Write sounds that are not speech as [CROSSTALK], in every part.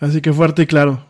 Así que fuerte y claro.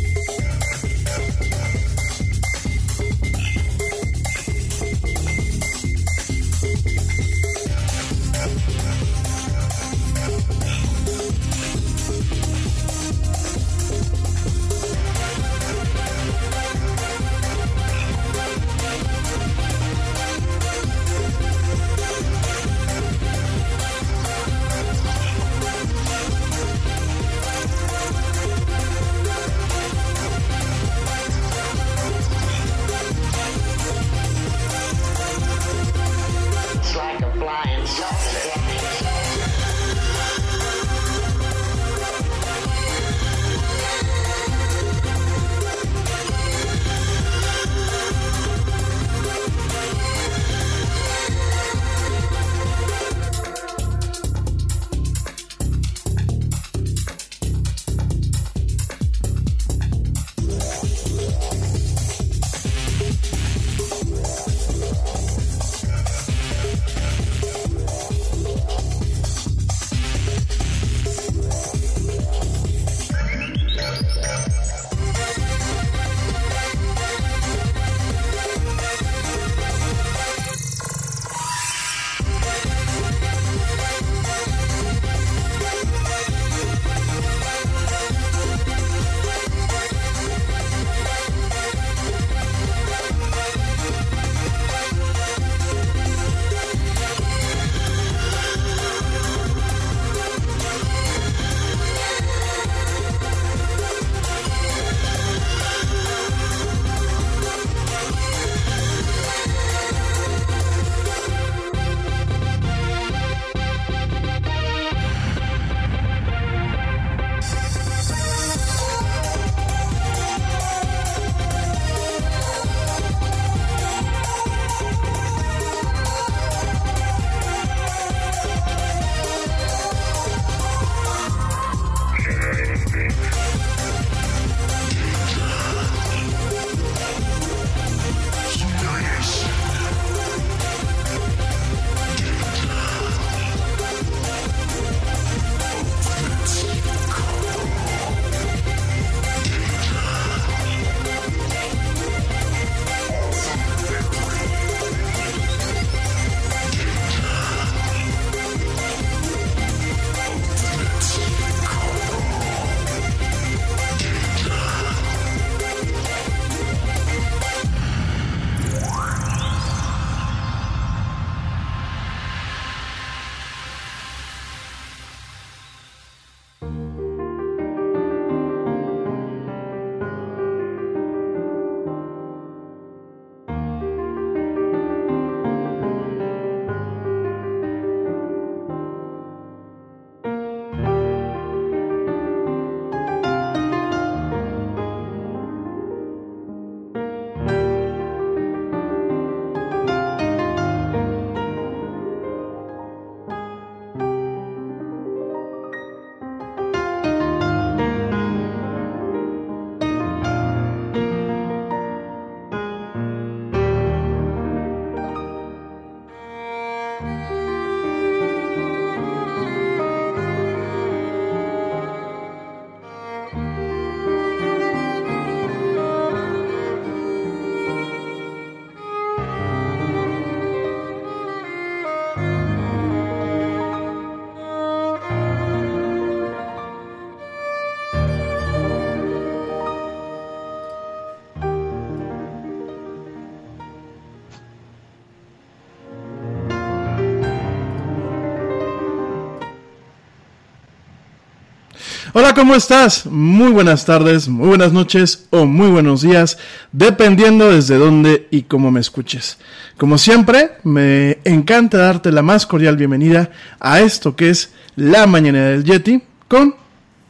¿Cómo estás? Muy buenas tardes, muy buenas noches o muy buenos días, dependiendo desde dónde y cómo me escuches. Como siempre, me encanta darte la más cordial bienvenida a esto que es la mañana del Yeti con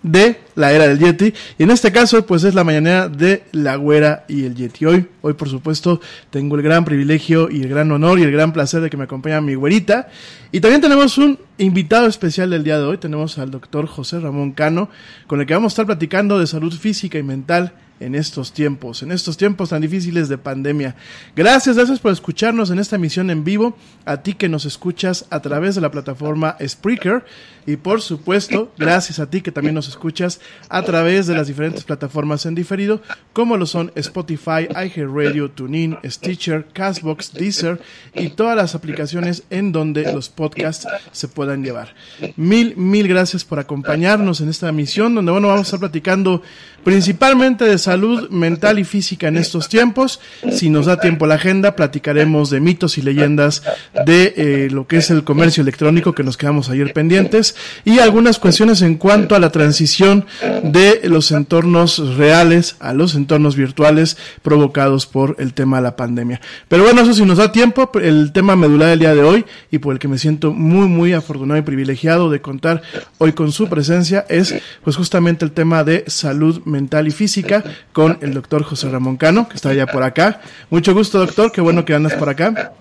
de la era del Yeti. Y en este caso, pues es la mañana de la güera y el Yeti. Hoy, hoy por supuesto, tengo el gran privilegio y el gran honor y el gran placer de que me acompañe mi güerita. Y también tenemos un invitado especial del día de hoy. Tenemos al doctor José Ramón Cano, con el que vamos a estar platicando de salud física y mental en estos tiempos, en estos tiempos tan difíciles de pandemia. Gracias, gracias por escucharnos en esta emisión en vivo, a ti que nos escuchas a través de la plataforma Spreaker y por supuesto, gracias a ti que también nos escuchas a través de las diferentes plataformas en diferido, como lo son Spotify, iHeartRadio, TuneIn, Stitcher, Castbox, Deezer y todas las aplicaciones en donde los podcasts se puedan llevar. Mil, mil gracias por acompañarnos en esta emisión donde, bueno, vamos a estar platicando principalmente de salud mental y física en estos tiempos. Si nos da tiempo la agenda, platicaremos de mitos y leyendas de eh, lo que es el comercio electrónico que nos quedamos ayer pendientes y algunas cuestiones en cuanto a la transición de los entornos reales a los entornos virtuales provocados por el tema de la pandemia. Pero bueno, eso si nos da tiempo, el tema medular del día de hoy y por el que me siento muy, muy afortunado y privilegiado de contar hoy con su presencia es pues justamente el tema de salud mental y física con el doctor José Ramón Cano, que está ya por acá. Mucho gusto, doctor, qué bueno que andas por acá.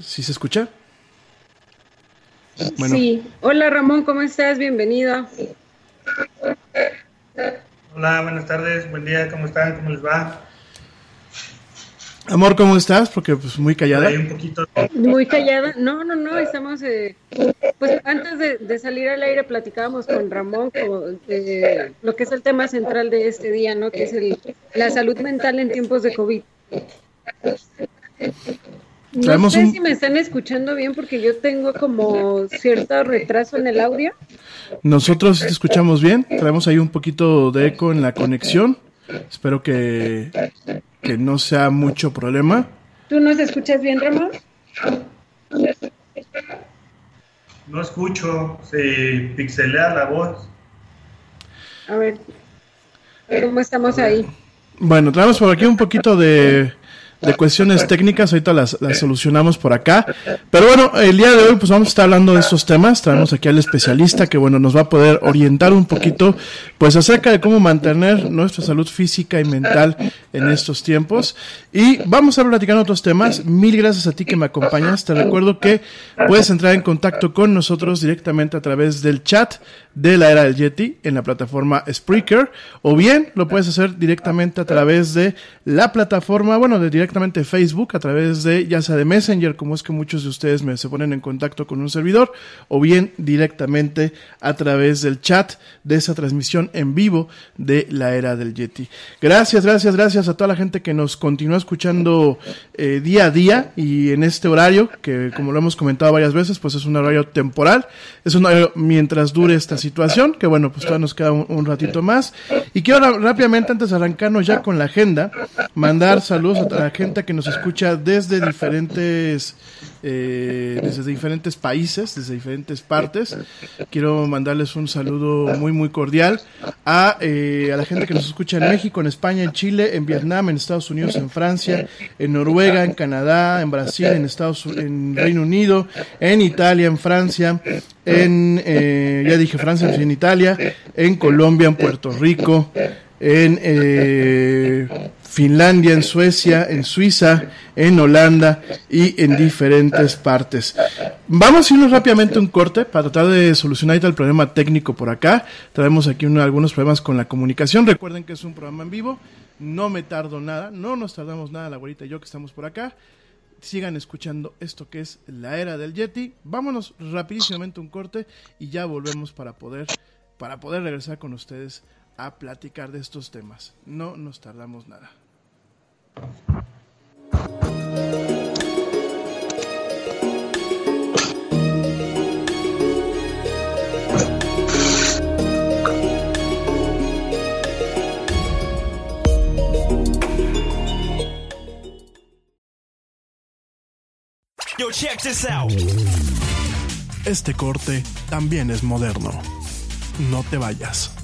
¿Sí se escucha? Bueno. Sí. Hola Ramón, ¿cómo estás? Bienvenido. Hola, buenas tardes, buen día, ¿cómo están? ¿Cómo les va? Amor, ¿cómo estás? Porque pues muy callada. un poquito. Muy callada. No, no, no, estamos, eh, pues antes de, salir al aire platicábamos con Ramón eh, lo que es el tema central de este día, ¿no? Que es el, la salud mental en tiempos de COVID. No sé si me están escuchando bien porque yo tengo como cierto retraso en el audio. Nosotros te escuchamos bien, traemos ahí un poquito de eco en la conexión. Espero que, que no sea mucho problema. ¿Tú nos escuchas bien, Ramón? No escucho, se pixelea la voz. A ver, ¿cómo estamos ahí? Bueno, traemos por aquí un poquito de de cuestiones técnicas, ahorita las, las, solucionamos por acá. Pero bueno, el día de hoy pues vamos a estar hablando de estos temas, traemos aquí al especialista que bueno, nos va a poder orientar un poquito pues acerca de cómo mantener nuestra salud física y mental en estos tiempos. Y vamos a platicar otros temas. Mil gracias a ti que me acompañas. Te recuerdo que puedes entrar en contacto con nosotros directamente a través del chat de la era del Yeti en la plataforma Spreaker o bien lo puedes hacer directamente a través de la plataforma, bueno, de directamente Facebook, a través de ya sea de Messenger, como es que muchos de ustedes me se ponen en contacto con un servidor, o bien directamente a través del chat de esa transmisión en vivo de la era del Yeti. Gracias, gracias, gracias a toda la gente que nos continúa escuchando eh, día a día y en este horario, que como lo hemos comentado varias veces, pues es un horario temporal, es un horario mientras dure esta situación, que bueno, pues todavía nos queda un, ratito más. Y quiero rápidamente, antes de arrancarnos ya con la agenda, mandar saludos a la gente que nos escucha desde diferentes, eh, desde diferentes países, desde diferentes partes. Quiero mandarles un saludo muy, muy cordial a, eh, a la gente que nos escucha en México, en España, en Chile, en Vietnam, en Estados Unidos, en Francia, en Noruega, en Canadá, en Brasil, en Estados en Reino Unido, en Italia, en Francia, en, eh, ya dije Francia, en Italia, en Colombia, en Puerto Rico, en eh, Finlandia, en Suecia, en Suiza, en Holanda y en diferentes partes. Vamos a irnos rápidamente un corte para tratar de solucionar el problema técnico por acá. Traemos aquí algunos problemas con la comunicación. Recuerden que es un programa en vivo. No me tardo nada, no nos tardamos nada, la abuelita y yo que estamos por acá sigan escuchando esto que es la era del Yeti. Vámonos rapidísimamente un corte y ya volvemos para poder para poder regresar con ustedes a platicar de estos temas. No nos tardamos nada. Yo, check this out. Este corte también es moderno. No te vayas.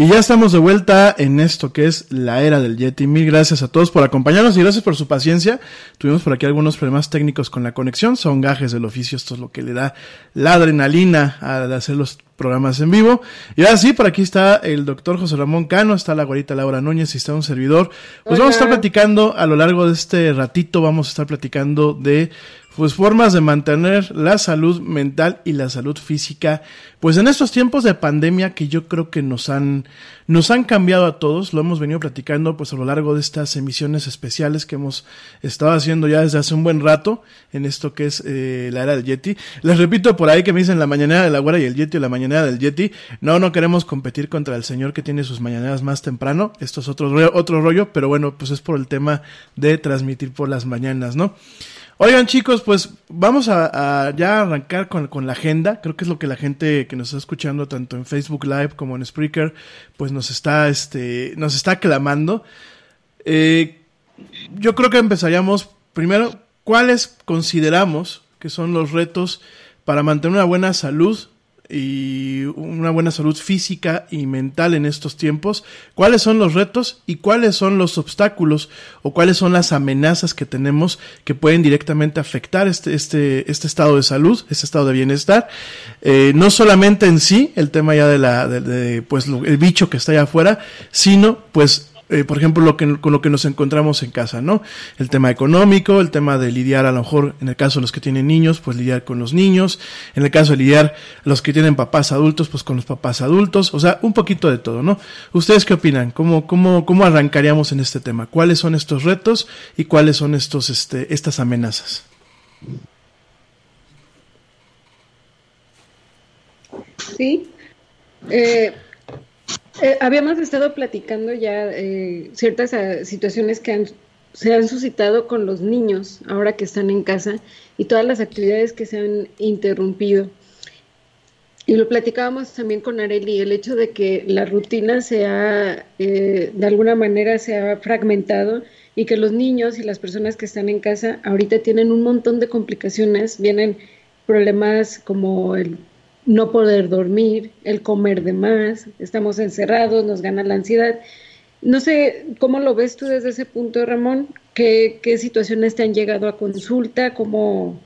Y ya estamos de vuelta en esto que es la era del Yeti. Mil gracias a todos por acompañarnos y gracias por su paciencia. Tuvimos por aquí algunos problemas técnicos con la conexión. Son gajes del oficio. Esto es lo que le da la adrenalina a hacer los programas en vivo. Y ahora sí, por aquí está el doctor José Ramón Cano, está la guarita Laura Núñez y está un servidor. Pues vamos a estar platicando a lo largo de este ratito, vamos a estar platicando de pues formas de mantener la salud mental y la salud física, pues en estos tiempos de pandemia que yo creo que nos han, nos han cambiado a todos, lo hemos venido platicando pues a lo largo de estas emisiones especiales que hemos estado haciendo ya desde hace un buen rato en esto que es eh, la era del Yeti. Les repito por ahí que me dicen la mañanera de la güera y el Yeti o la mañanera del Yeti, no, no queremos competir contra el señor que tiene sus mañaneras más temprano, esto es otro otro rollo, pero bueno, pues es por el tema de transmitir por las mañanas, ¿no? Oigan chicos, pues vamos a, a ya arrancar con, con, la agenda. Creo que es lo que la gente que nos está escuchando tanto en Facebook Live como en Spreaker, pues nos está, este, nos está clamando. Eh, yo creo que empezaríamos primero, ¿cuáles consideramos que son los retos para mantener una buena salud y una buena salud física y mental en estos tiempos, cuáles son los retos y cuáles son los obstáculos o cuáles son las amenazas que tenemos que pueden directamente afectar este, este, este estado de salud, este estado de bienestar. Eh, no solamente en sí, el tema ya de la, de, de, pues el bicho que está allá afuera, sino pues eh, por ejemplo, lo que, con lo que nos encontramos en casa, ¿no? El tema económico, el tema de lidiar a lo mejor, en el caso de los que tienen niños, pues lidiar con los niños, en el caso de lidiar los que tienen papás adultos, pues con los papás adultos, o sea, un poquito de todo, ¿no? ¿Ustedes qué opinan? ¿Cómo, cómo, cómo arrancaríamos en este tema? ¿Cuáles son estos retos y cuáles son estos, este, estas amenazas? Sí. Eh, eh, habíamos estado platicando ya eh, ciertas uh, situaciones que han, se han suscitado con los niños ahora que están en casa y todas las actividades que se han interrumpido. Y lo platicábamos también con Areli, el hecho de que la rutina se ha, eh, de alguna manera se ha fragmentado y que los niños y las personas que están en casa ahorita tienen un montón de complicaciones, vienen problemas como el no poder dormir, el comer de más, estamos encerrados, nos gana la ansiedad. No sé, ¿cómo lo ves tú desde ese punto, Ramón? ¿Qué, qué situaciones te han llegado a consulta? ¿Cómo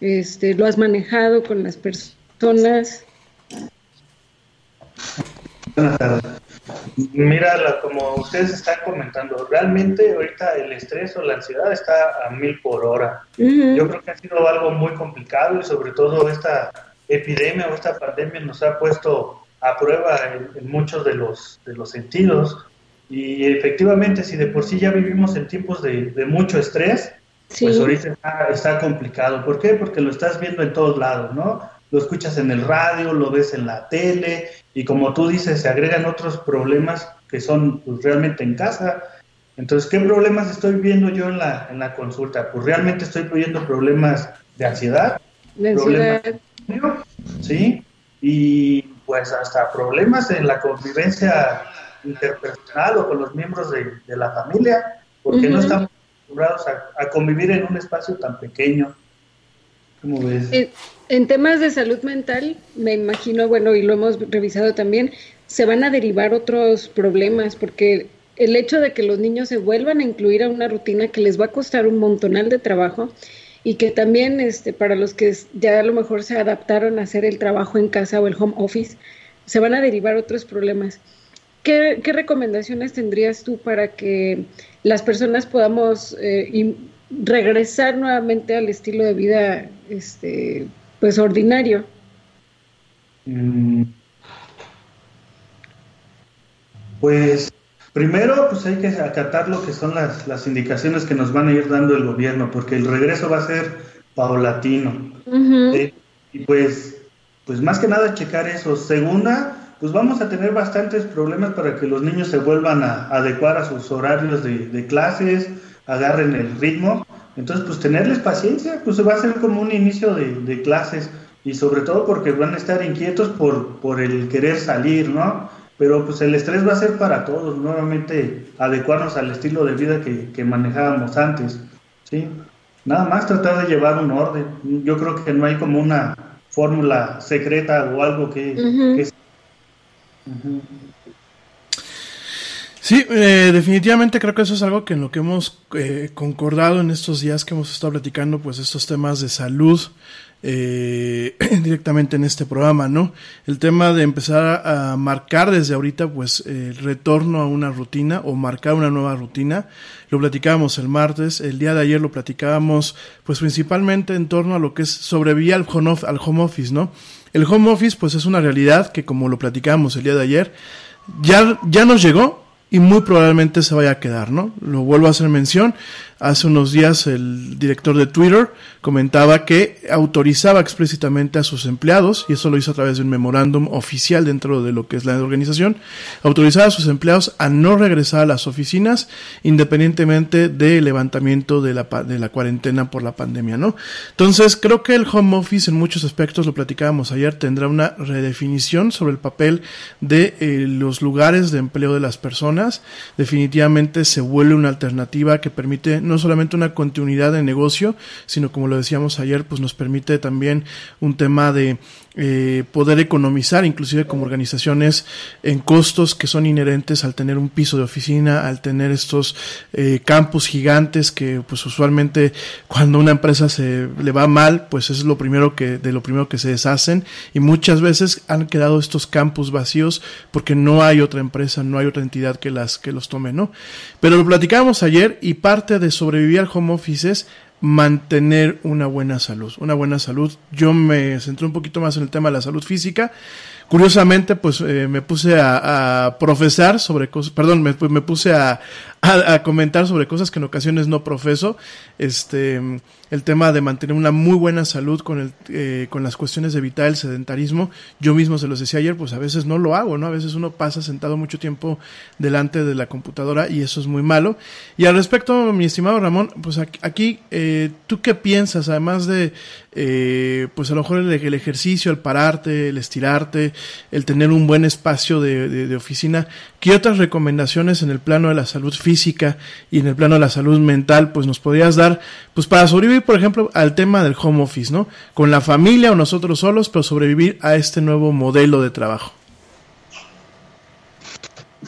este, lo has manejado con las personas? Tardes. Mira, como ustedes están comentando, realmente ahorita el estrés o la ansiedad está a mil por hora. Uh -huh. Yo creo que ha sido algo muy complicado y sobre todo esta epidemia o esta pandemia nos ha puesto a prueba en, en, muchos de los, de los sentidos. Y efectivamente, si de por sí ya vivimos en tiempos de, de mucho estrés, sí. pues ahorita está, está, complicado. ¿Por qué? Porque lo estás viendo en todos lados, ¿no? Lo escuchas en el radio, lo ves en la tele, y como tú dices, se agregan otros problemas que son pues, realmente en casa. Entonces, ¿qué problemas estoy viendo yo en la, en la consulta? Pues realmente estoy viendo problemas de ansiedad, de ansiedad. problemas ¿sí? Y pues hasta problemas en la convivencia interpersonal o con los miembros de, de la familia, porque uh -huh. no estamos acostumbrados a, a, convivir en un espacio tan pequeño. ¿Cómo ves? En, en temas de salud mental, me imagino, bueno, y lo hemos revisado también, se van a derivar otros problemas, porque el hecho de que los niños se vuelvan a incluir a una rutina que les va a costar un montonal de trabajo y que también este, para los que ya a lo mejor se adaptaron a hacer el trabajo en casa o el home office, se van a derivar otros problemas. ¿Qué, qué recomendaciones tendrías tú para que las personas podamos eh, regresar nuevamente al estilo de vida este, pues ordinario? Mm. Pues primero pues hay que acatar lo que son las, las indicaciones que nos van a ir dando el gobierno, porque el regreso va a ser paulatino. Eh, y pues, pues más que nada checar eso. Segunda, pues vamos a tener bastantes problemas para que los niños se vuelvan a adecuar a sus horarios de, clases, agarren el ritmo. Entonces, pues tenerles paciencia, pues va a ser como un inicio de, de clases y sobre todo porque van a estar inquietos por, por el querer salir, ¿no? Pero pues el estrés va a ser para todos, nuevamente adecuarnos al estilo de vida que, que manejábamos antes, ¿sí? Nada más tratar de llevar un orden. Yo creo que no hay como una fórmula secreta o algo que, que Sí, eh, definitivamente creo que eso es algo que en lo que hemos eh, concordado en estos días que hemos estado platicando, pues estos temas de salud eh, [CLEARS THROAT] directamente en este programa, ¿no? El tema de empezar a marcar desde ahorita, pues el retorno a una rutina o marcar una nueva rutina, lo platicábamos el martes, el día de ayer lo platicábamos, pues principalmente en torno a lo que es sobrevivir al al home office, ¿no? El home office pues es una realidad que como lo platicamos el día de ayer, ya, ya nos llegó y muy probablemente se vaya a quedar, ¿no? Lo vuelvo a hacer mención. Hace unos días el director de Twitter comentaba que autorizaba explícitamente a sus empleados, y eso lo hizo a través de un memorándum oficial dentro de lo que es la organización, autorizaba a sus empleados a no regresar a las oficinas independientemente del levantamiento de la, de la cuarentena por la pandemia, ¿no? Entonces, creo que el home office en muchos aspectos, lo platicábamos ayer, tendrá una redefinición sobre el papel de eh, los lugares de empleo de las personas. Definitivamente se vuelve una alternativa que permite no solamente una continuidad de negocio, sino como lo decíamos ayer, pues nos permite también un tema de eh, poder economizar, inclusive como organizaciones, en costos que son inherentes al tener un piso de oficina, al tener estos eh, campus gigantes que, pues usualmente cuando una empresa se le va mal, pues es lo primero que de lo primero que se deshacen y muchas veces han quedado estos campus vacíos porque no hay otra empresa, no hay otra entidad que las que los tome, ¿no? Pero lo platicábamos ayer y parte de sobrevivir al home office es mantener una buena salud. Una buena salud. Yo me centré un poquito más en el tema de la salud física. Curiosamente, pues eh, me puse a, a, profesar sobre cosas, perdón, me, me puse a, a, a, comentar sobre cosas que en ocasiones no profeso. Este, el tema de mantener una muy buena salud con, el, eh, con las cuestiones de evitar el sedentarismo. Yo mismo se los decía ayer, pues a veces no lo hago, ¿no? A veces uno pasa sentado mucho tiempo delante de la computadora y eso es muy malo. Y al respecto, mi estimado Ramón, pues aquí, eh, ¿tú qué piensas? Además de, eh, pues a lo mejor el, el, ejercicio, el pararte, el estirarte, el tener un buen espacio de, de, de oficina, ¿qué otras recomendaciones en el plano de la salud física y en el plano de la salud mental, pues nos podrías dar, pues para sobrevivir, por ejemplo, al tema del home office, ¿no? Con la familia o nosotros solos, pero sobrevivir a este nuevo modelo de trabajo.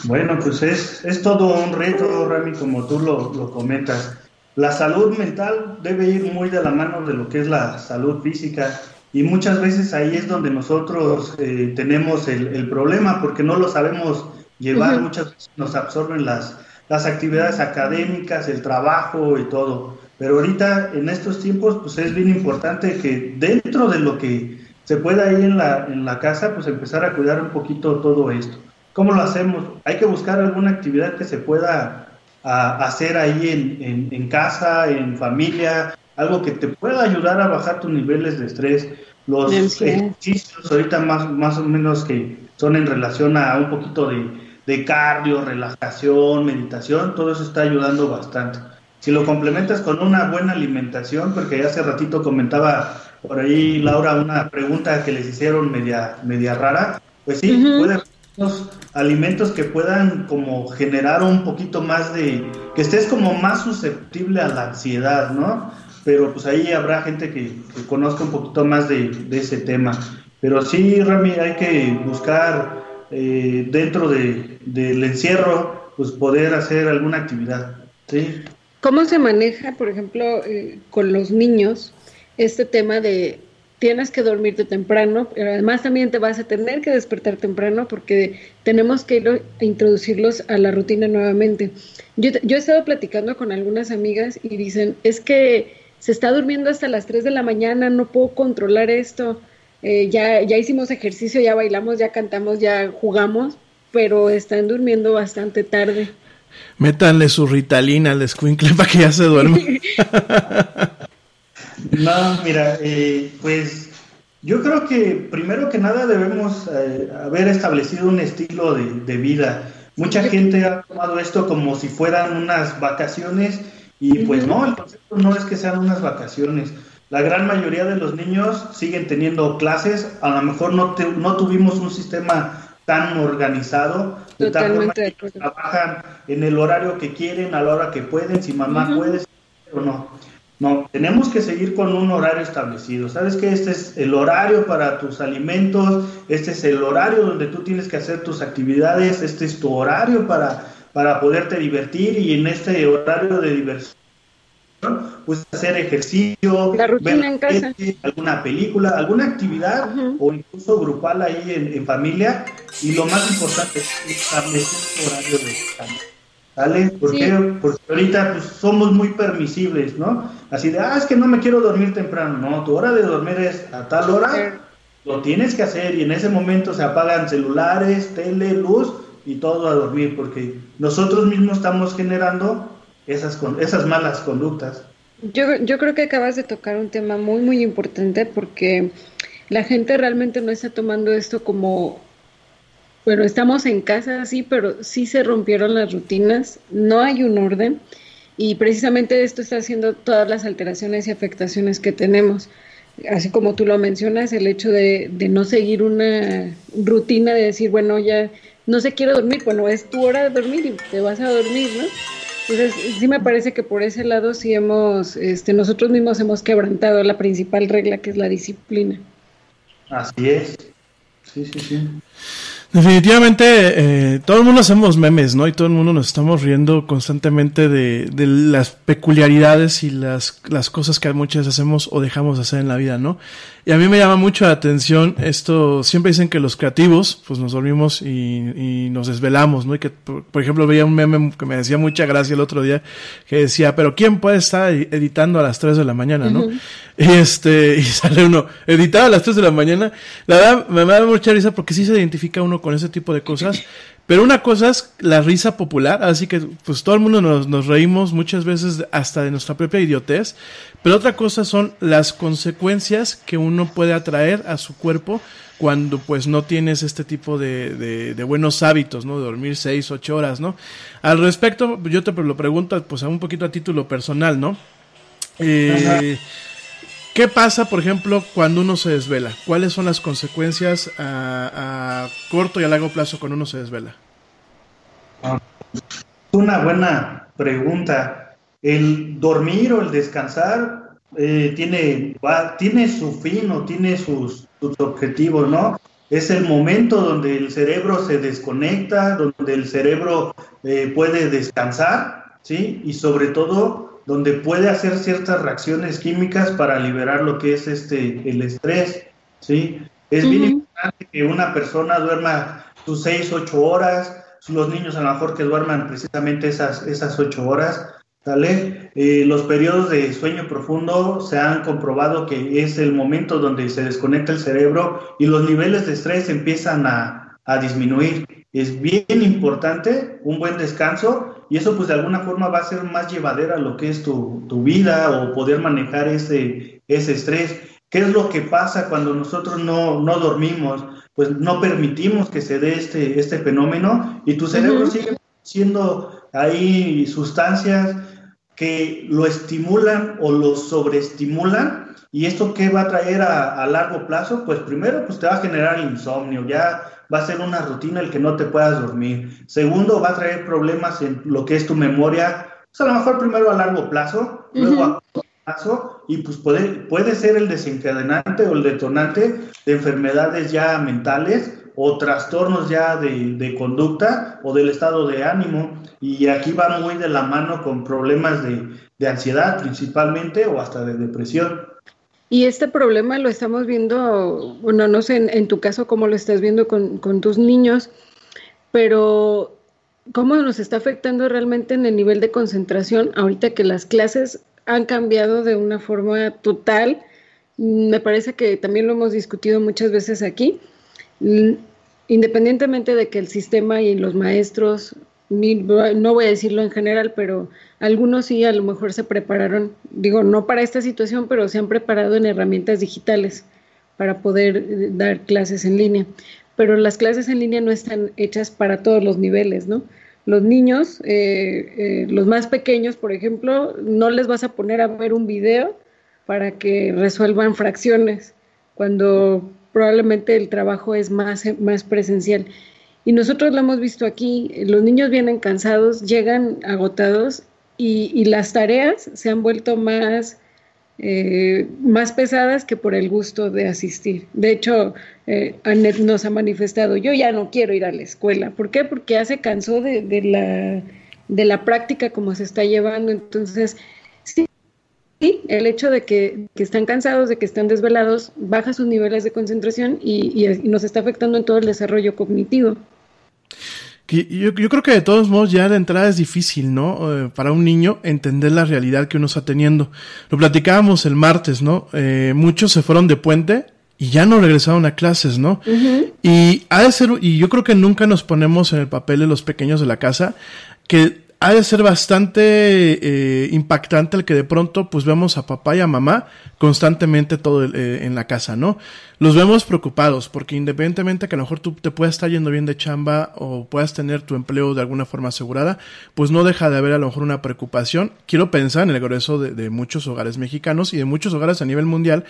Bueno, pues es, es todo un reto, Rami, como tú lo, lo comentas. La salud mental debe ir muy de la mano de lo que es la salud física y muchas veces ahí es donde nosotros eh, tenemos el, el, problema porque no lo sabemos llevar, uh -huh. muchas veces nos absorben las, las actividades académicas, el trabajo y todo. Pero ahorita en estos tiempos pues es bien importante que dentro de lo que se pueda ir en la, en la casa pues empezar a cuidar un poquito todo esto. ¿Cómo lo hacemos? Hay que buscar alguna actividad que se pueda a, hacer ahí en, en, en, casa, en familia, algo que te pueda ayudar a bajar tus niveles de estrés. Los ejercicios ahorita más, más o menos que son en relación a un poquito de, de cardio, relajación, meditación, todo eso está ayudando bastante. Si lo complementas con una buena alimentación, porque hace ratito comentaba por ahí Laura una pregunta que les hicieron media, media rara, pues sí, uh -huh. puede unos alimentos que puedan como generar un poquito más de, que estés como más susceptible a la ansiedad, ¿no? pero pues ahí habrá gente que, conozca un poquito más de, ese tema. Pero sí, Rami, hay que buscar eh, dentro de, del encierro, pues poder hacer alguna actividad. ¿sí? ¿Cómo se maneja, por ejemplo, eh, con los niños este tema de tienes que dormirte temprano, pero además también te vas a tener que despertar temprano porque tenemos que ir a introducirlos a la rutina nuevamente. Yo, he estado platicando con algunas amigas y dicen, es que se está durmiendo hasta las 3 de la mañana, no puedo controlar esto, eh, ya, ya hicimos ejercicio, ya bailamos, ya cantamos, ya jugamos, pero están durmiendo bastante tarde. Métanle su ritalina al escuincle [LAUGHS] para que ya se duerma. [LAUGHS] No, mira, eh, pues yo creo que primero que nada debemos eh, haber establecido un estilo de, vida. Mucha gente ha tomado esto como si fueran unas vacaciones y pues no, el concepto no es que sean unas vacaciones. La gran mayoría de los niños siguen teniendo clases, a lo mejor no, no tuvimos un sistema tan organizado, de tal forma que trabajan en el horario que quieren, a la hora que pueden, si mamá puede o no. No, tenemos que seguir con un horario establecido. Sabes que este es el horario para tus alimentos, este es el horario donde tú tienes que hacer tus actividades, este es tu horario para, para poderte divertir y en este horario de diversión pues hacer ejercicio, ver alguna película, alguna actividad o incluso grupal ahí en, en, familia y lo más importante es establecer tu horario de descanso. ¿Por qué? Porque ahorita pues, somos muy permisibles, ¿no? Así de, ah, es que no me quiero dormir temprano. No, tu hora de dormir es a tal hora, lo tienes que hacer y en ese momento se apagan celulares, tele, luz y todo a dormir, porque nosotros mismos estamos generando esas, esas malas conductas. Yo, yo creo que acabas de tocar un tema muy, muy importante porque la gente realmente no está tomando esto como bueno, estamos en casa, sí, pero sí se rompieron las rutinas, no hay un orden y precisamente esto está haciendo todas las alteraciones y afectaciones que tenemos. Así como tú lo mencionas, el hecho de, no seguir una rutina de decir, bueno, ya no se quiere dormir, bueno, es tu hora de dormir y te vas a dormir, ¿no? Entonces, sí me parece que por ese lado sí hemos, este, nosotros mismos hemos quebrantado la principal regla que es la disciplina. Así es. Sí, sí, sí. Definitivamente, eh, todo el mundo hacemos memes, ¿no? Y todo el mundo nos estamos riendo constantemente de, de las peculiaridades y las, las cosas que muchas veces hacemos o dejamos de hacer en la vida, ¿no? Y a mí me llama mucho la atención esto, siempre dicen que los creativos, pues nos dormimos y, y nos desvelamos, ¿no? Y que, por, ejemplo, veía un meme que me decía mucha gracia el otro día, que decía, pero ¿quién puede estar editando a las 3 de la mañana, no? Y este, [LAUGHS] y sale uno, editado a las 3 de la mañana, la verdad me, me da mucha risa porque sí se identifica uno con ese tipo de cosas, pero una cosa es la risa popular, así que pues todo el mundo nos, nos, reímos muchas veces hasta de nuestra propia idiotez, pero otra cosa son las consecuencias que uno puede atraer a su cuerpo cuando pues no tienes este tipo de, de, buenos hábitos, ¿no? De dormir seis, ocho horas, ¿no? Al respecto, yo te lo pregunto pues a un poquito a título personal, ¿no? Eh, ¿Qué pasa, por ejemplo, cuando uno se desvela? ¿Cuáles son las consecuencias a, corto y a largo plazo cuando uno se desvela? Una buena pregunta. El dormir o el descansar eh, tiene, tiene su fin o tiene sus, objetivos, ¿no? Es el momento donde el cerebro se desconecta, donde el cerebro eh, puede descansar, ¿sí? Y sobre todo donde puede hacer ciertas reacciones químicas para liberar lo que es este el estrés, ¿sí? Es bien importante que una persona duerma sus 6, 8 horas, los niños a lo mejor que duerman precisamente esas, esas 8 horas, ¿sale? Eh, los periodos de sueño profundo se han comprobado que es el momento donde se desconecta el cerebro y los niveles de estrés empiezan a, a disminuir. Es bien importante un buen descanso y eso pues de alguna forma va a ser más llevadera lo que es tu, tu vida o poder manejar ese, ese estrés. ¿Qué es lo que pasa cuando nosotros no, no dormimos? Pues no permitimos que se dé este, este fenómeno y tu cerebro sigue siendo ahí sustancias que lo estimulan o lo sobreestimulan. ¿Y esto qué va a traer a, a, largo plazo? Pues primero, pues te va a generar insomnio, ya va a ser una rutina el que no te puedas dormir. Segundo, va a traer problemas en lo que es tu memoria, pues a lo mejor primero a largo plazo, luego a paso y pues puede, puede ser el desencadenante o el detonante de enfermedades ya mentales o trastornos ya de, de, conducta o del estado de ánimo. Y aquí va muy de la mano con problemas de, de ansiedad principalmente o hasta de depresión. Y este problema lo estamos viendo, bueno, no sé en, en tu caso cómo lo estás viendo con, con, tus niños, pero cómo nos está afectando realmente en el nivel de concentración ahorita que las clases han cambiado de una forma total. Me parece que también lo hemos discutido muchas veces aquí. Independientemente de que el sistema y los maestros, no voy a decirlo en general, pero algunos sí a lo mejor se prepararon, digo, no para esta situación, pero se han preparado en herramientas digitales para poder eh, dar clases en línea. Pero las clases en línea no están hechas para todos los niveles, ¿no? los niños, eh, eh, los más pequeños, por ejemplo, no les vas a poner a ver un video para que resuelvan fracciones, cuando probablemente el trabajo es más, más presencial. Y nosotros lo hemos visto aquí, los niños vienen cansados, llegan agotados y, las tareas se han vuelto más eh, más pesadas que por el gusto de asistir. De hecho, eh, Anet nos ha manifestado, yo ya no quiero ir a la escuela. ¿Por qué? Porque ya se cansó de, de la, de la práctica como se está llevando. Entonces, sí, el hecho de que, que, están cansados, de que están desvelados, baja sus niveles de concentración y, y, y nos está afectando en todo el desarrollo cognitivo. Yo, yo, creo que de todos modos ya de entrada es difícil, ¿no? Eh, para un niño entender la realidad que uno está teniendo. Lo platicábamos el martes, ¿no? Eh, muchos se fueron de puente y ya no regresaron a clases, ¿no? Uh -huh. Y ha de ser, y yo creo que nunca nos ponemos en el papel de los pequeños de la casa, que ha de ser bastante eh, impactante el que de pronto pues vemos a papá y a mamá constantemente todo el, eh, en la casa, ¿no? Los vemos preocupados porque independientemente que a lo mejor tú te puedas estar yendo bien de chamba o puedas tener tu empleo de alguna forma asegurada, pues no deja de haber a lo mejor una preocupación. Quiero pensar en el grueso de, de muchos hogares mexicanos y de muchos hogares a nivel mundial,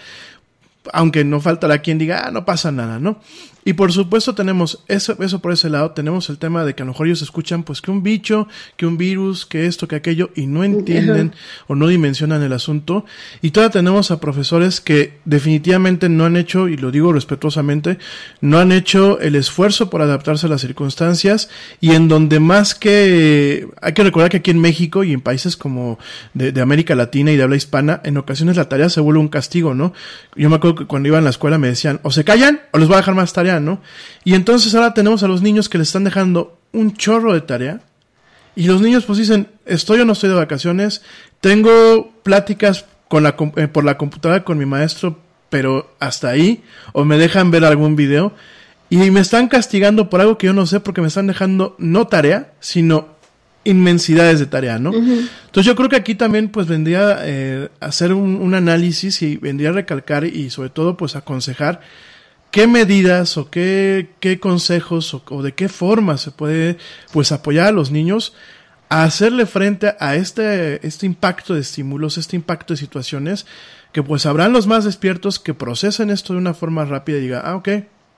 aunque no faltará quien diga, ah, no pasa nada, ¿no? Y por supuesto tenemos eso, eso por ese lado, tenemos el tema de que a lo mejor ellos escuchan pues que un bicho, que un virus, que esto, que aquello, y no entienden o no dimensionan el asunto. Y todavía tenemos a profesores que definitivamente no han hecho, y lo digo respetuosamente, no han hecho el esfuerzo por adaptarse a las circunstancias y en donde más que, hay que recordar que aquí en México y en países como de, de América Latina y de habla hispana, en ocasiones la tarea se vuelve un castigo, ¿no? Yo me acuerdo que cuando iba a la escuela me decían, o se callan o les voy a dejar más tarea, Y entonces ahora tenemos a los niños que le están dejando un chorro de tarea. Y los niños pues dicen, estoy o no estoy de vacaciones, tengo pláticas con la, eh, por la computadora con mi maestro, pero hasta ahí, o me dejan ver algún video, y me están castigando por algo que yo no sé porque me están dejando no tarea, sino inmensidades de tarea, ¿no? Uh -huh. Entonces yo creo que aquí también pues vendría eh, hacer un, un, análisis y vendría a recalcar y sobre todo pues aconsejar qué medidas o qué, qué consejos o, o, de qué forma se puede pues apoyar a los niños a hacerle frente a este, este impacto de estímulos, este impacto de situaciones, que pues habrán los más despiertos que procesen esto de una forma rápida y digan, ah, ok,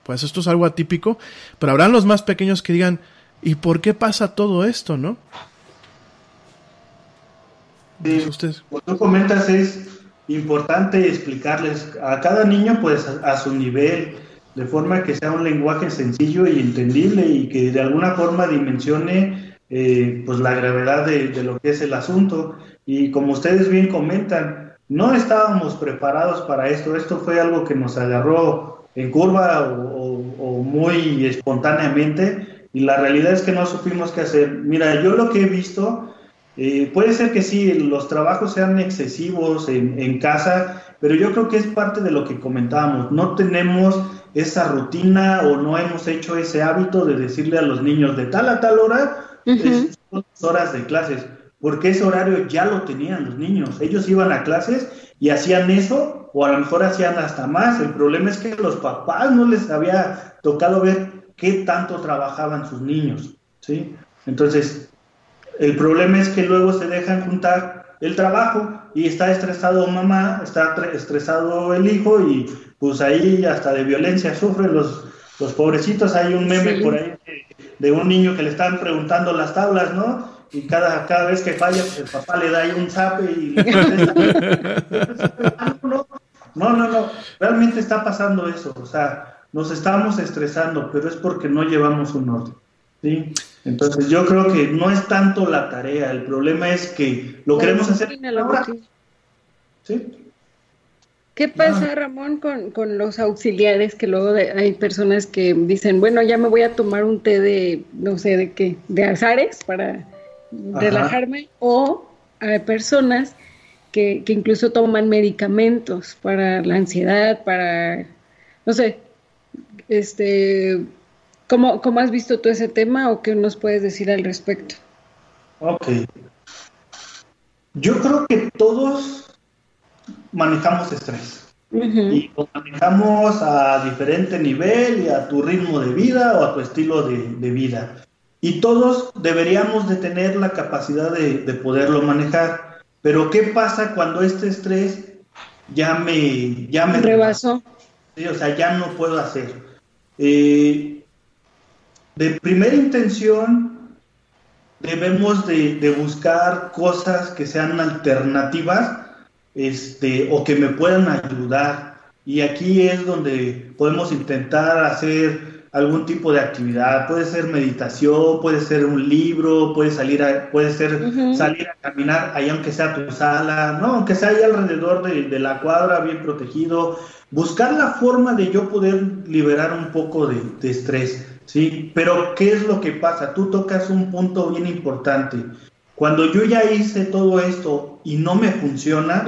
pues esto es algo atípico, pero habrán los más pequeños que digan, ¿Y por qué pasa todo esto, no? Sí, usted. Como tú comentas, es importante explicarles a cada niño, pues, a, a, su nivel, de forma que sea un lenguaje sencillo y entendible y que de alguna forma dimensione, eh, pues, la gravedad de, de lo que es el asunto. Y como ustedes bien comentan, no estábamos preparados para esto. Esto fue algo que nos agarró en curva o, o, o muy espontáneamente y la realidad es que no supimos qué hacer. Mira, yo lo que he visto, eh, puede ser que sí, los trabajos sean excesivos en, en, casa, pero yo creo que es parte de lo que comentábamos. No tenemos esa rutina o no hemos hecho ese hábito de decirle a los niños de tal a tal hora, uh -huh. son horas de clases, porque ese horario ya lo tenían los niños. Ellos iban a clases y hacían eso, o a lo mejor hacían hasta más. El problema es que los papás no les había tocado ver qué tanto trabajaban sus niños, ¿sí? Entonces, el problema es que luego se dejan juntar el trabajo y está estresado mamá, está estresado el hijo y pues ahí hasta de violencia sufren los, los pobrecitos. Hay un meme sí. por ahí de, de, un niño que le están preguntando las tablas, ¿no? y cada, cada vez que falla, pues el papá le da ahí un zape y le contesta. [LAUGHS] no, no, no, realmente está pasando eso, o sea, nos estamos estresando, pero es porque no llevamos un orden, ¿sí? Entonces yo creo que no es tanto la tarea, el problema es que lo queremos hacer ahora. ¿Sí? ¿Qué pasa, Ramón, con, con, los auxiliares? Que luego hay personas que dicen, bueno, ya me voy a tomar un té de, no sé, de qué, de azares para relajarme. O hay personas que, que, incluso toman medicamentos para la ansiedad, para, no sé, este, ¿cómo, ¿cómo has visto tú ese tema o qué nos puedes decir al respecto? Ok. Yo creo que todos manejamos estrés. Y lo manejamos a diferente nivel y a tu ritmo de vida o a tu estilo de, vida. Y todos deberíamos de tener la capacidad de, poderlo manejar. Pero ¿qué pasa cuando este estrés ya me... Ya me rebasó? Sí, o sea, ya no puedo hacer. Eh, de primera intención, debemos de, de buscar cosas que sean alternativas este, o que me puedan ayudar. Y aquí es donde podemos intentar hacer algún tipo de actividad. Puede ser meditación, puede ser un libro, puede salir a, puede ser salir a caminar ahí aunque sea tu sala, no, aunque sea ahí alrededor de, la cuadra, bien protegido. Buscar la forma de yo poder liberar un poco de, de estrés, ¿sí? Pero ¿qué es lo que pasa? Tú tocas un punto bien importante. Cuando yo ya hice todo esto y no me funciona,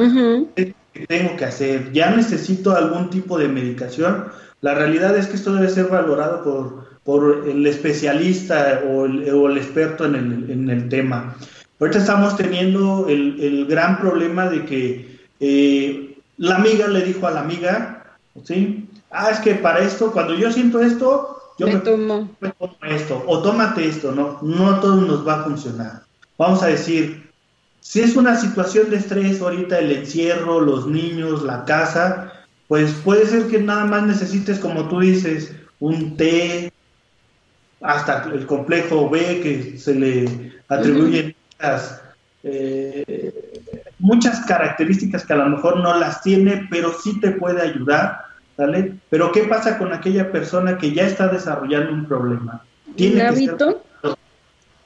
¿qué tengo que hacer? ¿Ya necesito algún tipo de medicación? La realidad es que esto debe ser valorado por, por el especialista o el, o el experto en el, en el, tema. Ahorita estamos teniendo el, el gran problema de que eh, la amiga le dijo a la amiga, ¿sí? Ah, es que para esto, cuando yo siento esto, yo me, tomo. me tomo esto, o tómate esto, ¿no? No a todos nos va a funcionar vamos a decir, si es una situación de estrés ahorita, el encierro, los niños, la casa, pues puede ser que nada más necesites, como tú dices, un té, hasta el complejo B que se le atribuyen eh, muchas características que a lo mejor no las tiene, pero sí te puede ayudar, ¿vale? Pero ¿qué pasa con aquella persona que ya está desarrollando un problema? ¿Tiene hábito?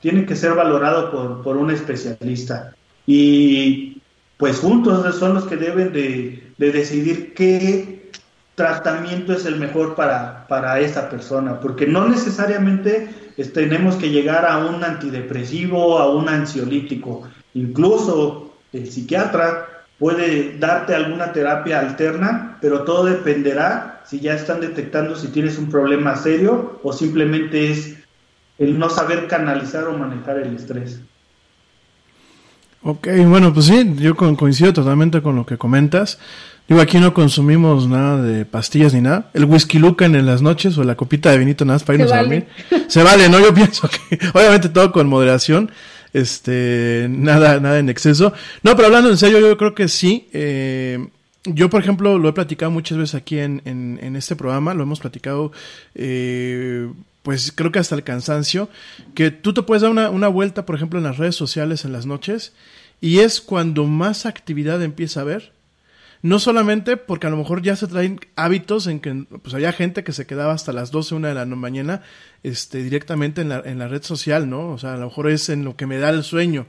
tiene que ser valorado por, un especialista. Y pues juntos son los que deben de, decidir qué tratamiento es el mejor para, para esa persona, porque no necesariamente tenemos que llegar a un antidepresivo, a un ansiolítico. Incluso el psiquiatra puede darte alguna terapia alterna, pero todo dependerá si ya están detectando si tienes un problema serio o simplemente es el no saber canalizar o manejar el estrés. Ok, bueno, pues sí, yo coincido totalmente con lo que comentas. Digo, aquí no consumimos nada de pastillas ni nada. El whisky lucan en las noches o la copita de vinito nada más para irnos a dormir. Se vale, ¿no? Yo [LAUGHS] pienso que, obviamente todo con moderación, este, nada, nada en exceso. No, pero hablando en serio, yo creo que sí. Eh, yo, por ejemplo, lo he platicado muchas veces aquí en, en, este programa, lo hemos platicado eh, pues creo que hasta el cansancio, que tú te puedes dar una, una, vuelta, por ejemplo, en las redes sociales en las noches, y es cuando más actividad empieza a haber. No solamente porque a lo mejor ya se traen hábitos en que pues había gente que se quedaba hasta las 12, una de la mañana, este, directamente en la, en la red social, ¿no? O sea, a lo mejor es en lo que me da el sueño.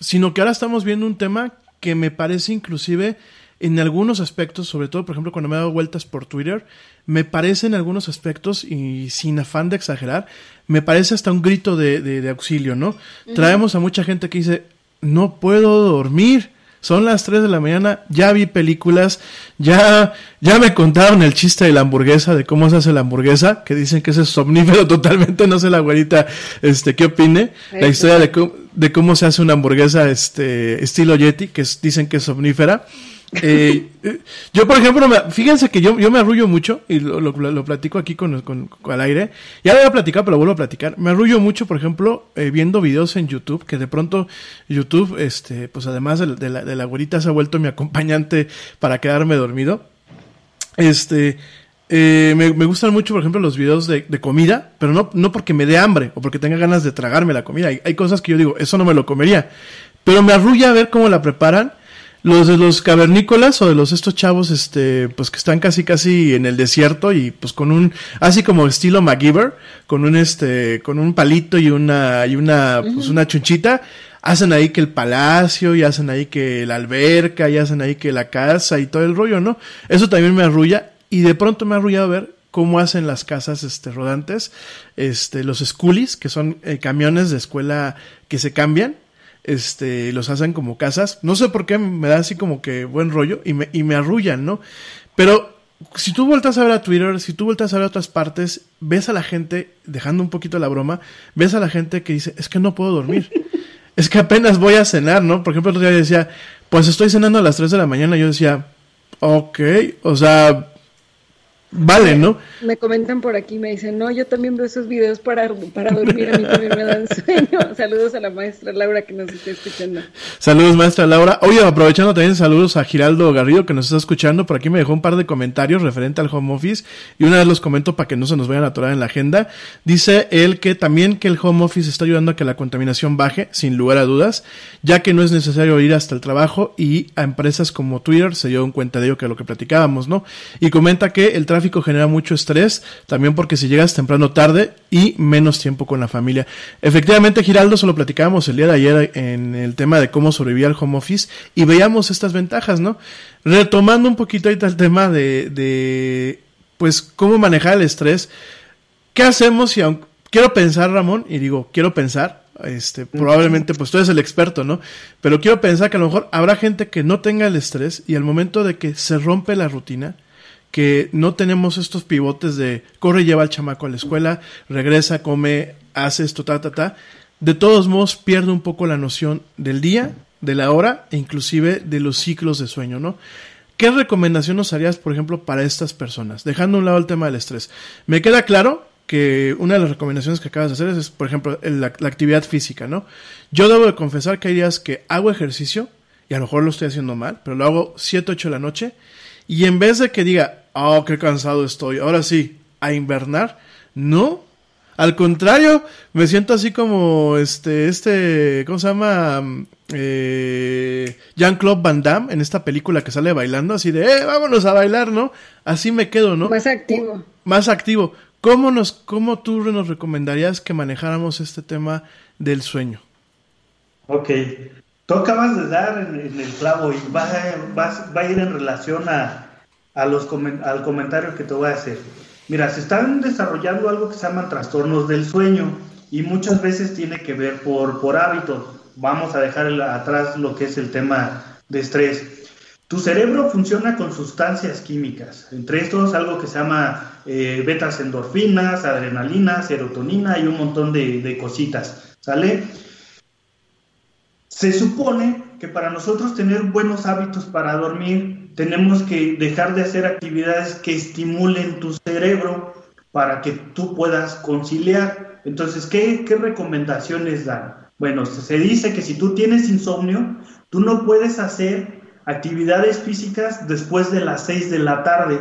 Sino que ahora estamos viendo un tema que me parece inclusive en algunos aspectos, sobre todo, por ejemplo, cuando me he dado vueltas por Twitter, me parece en algunos aspectos, y sin afán de exagerar, me parece hasta un grito de, de, auxilio, ¿no? Traemos a mucha gente que dice, no puedo dormir. Son las 3 de la mañana, ya vi películas, ya, ya me contaron el chiste de la hamburguesa, de cómo se hace la hamburguesa, que dicen que ese es somnífero [LAUGHS] totalmente, no sé la abuelita, este, qué opine. La historia de, cómo, de cómo se hace una hamburguesa, este, estilo Yeti, que dicen que es somnífera. Eh, yo, por ejemplo, fíjense que yo, yo me arrullo mucho, y lo, platico aquí con, con, al aire. Ya lo había platicado, pero lo vuelvo a platicar. Me arrullo mucho, por ejemplo, eh, viendo videos en YouTube, que de pronto YouTube, este, pues además de, la, de la güerita se ha vuelto mi acompañante para quedarme dormido. Este, eh, me, me, gustan mucho, por ejemplo, los videos de, de, comida, pero no, no porque me dé hambre o porque tenga ganas de tragarme la comida. Hay, hay, cosas que yo digo, eso no me lo comería. Pero me arrulla ver cómo la preparan. Los de los cavernícolas o de los estos chavos, este, pues que están casi casi en el desierto y pues con un, así como estilo MacGyver, con un este, con un palito y una, y una, pues una chunchita, hacen ahí que el palacio y hacen ahí que la alberca y hacen ahí que la casa y todo el rollo, ¿no? Eso también me arrulla y de pronto me ha arrullado ver cómo hacen las casas este rodantes, este los schoolies, que son eh, camiones de escuela que se cambian, este los hacen como casas, no sé por qué me da así como que buen rollo y me y me arrullan, ¿no? Pero si tú vueltas a ver a Twitter, si tú vueltas a ver a otras partes, ves a la gente, dejando un poquito la broma, ves a la gente que dice, es que no puedo dormir. [LAUGHS] es que apenas voy a cenar, ¿no? Por ejemplo, el otro día decía, pues estoy cenando a las 3 de la mañana. Yo decía, ok, o sea, vale, ¿no? Me comentan por aquí, me dicen, no, yo también veo esos videos para, para dormir, a mí también me dan sueño. [LAUGHS] Saludos a la maestra Laura que nos está escuchando. Saludos, maestra Laura. Oye, aprovechando también, saludos a Giraldo Garrido que nos está escuchando. Por aquí me dejó un par de comentarios referente al home office y una vez los comento para que no se nos vayan a atorar en la agenda. Dice él que también que el home office está ayudando a que la contaminación baje, sin lugar a dudas, ya que no es necesario ir hasta el trabajo y a empresas como Twitter se dio cuenta de ello que es lo que platicábamos, ¿no? Y comenta que el tráfico genera mucho estrés, también porque si llegas temprano tarde y menos tiempo con la familia. Efectivamente, Giraldo, solo platicábamos el día de ayer en el tema de cómo sobrevivir al home office y veíamos estas ventajas, ¿no? Retomando un poquito ahorita el tema de, de pues, cómo manejar el estrés. ¿Qué hacemos si, aunque, quiero pensar, Ramón, y digo, quiero pensar, este, probablemente pues tú eres el experto, ¿no? Pero quiero pensar que a lo mejor habrá gente que no tenga el estrés y al momento de que se rompe la rutina, que no tenemos estos pivotes de corre, lleva al chamaco a la escuela, regresa, come, hace esto, ta, ta, ta. De todos modos, pierde un poco la noción del día, de la hora e inclusive de los ciclos de sueño, ¿no? ¿Qué recomendación nos harías, por ejemplo, para estas personas? Dejando a un lado el tema del estrés. Me queda claro que una de las recomendaciones que acabas de hacer es, por ejemplo, la, la actividad física, ¿no? Yo debo de confesar que hay días que hago ejercicio, y a lo mejor lo estoy haciendo mal, pero lo hago 7, 8 de la noche, y en vez de que diga, oh, qué cansado estoy, ahora sí, a invernar, no. Al contrario, me siento así como este, este, ¿cómo se llama? Eh, Jean-Claude Van Damme en esta película que sale bailando, así de, eh, vámonos a bailar, ¿no? Así me quedo, ¿no? Más activo. Más activo. ¿Cómo, nos, ¿Cómo tú nos recomendarías que manejáramos este tema del sueño? Ok, tú acabas de dar en, en el clavo y va, va, va a ir en relación a, a los al comentario que te voy a hacer. Mira, se están desarrollando algo que se llaman trastornos del sueño y muchas veces tiene que ver por, por hábitos. Vamos a dejar atrás lo que es el tema de estrés. Tu cerebro funciona con sustancias químicas, entre estos algo que se llama eh, betas endorfinas, adrenalina, serotonina y un montón de, de cositas, ¿sale? Se supone que para nosotros tener buenos hábitos para dormir, tenemos que dejar de hacer actividades que estimulen tu cerebro para que tú puedas conciliar. Entonces, ¿qué, qué recomendaciones dan? Bueno, se dice que si tú tienes insomnio, tú no puedes hacer actividades físicas después de las 6 de la tarde.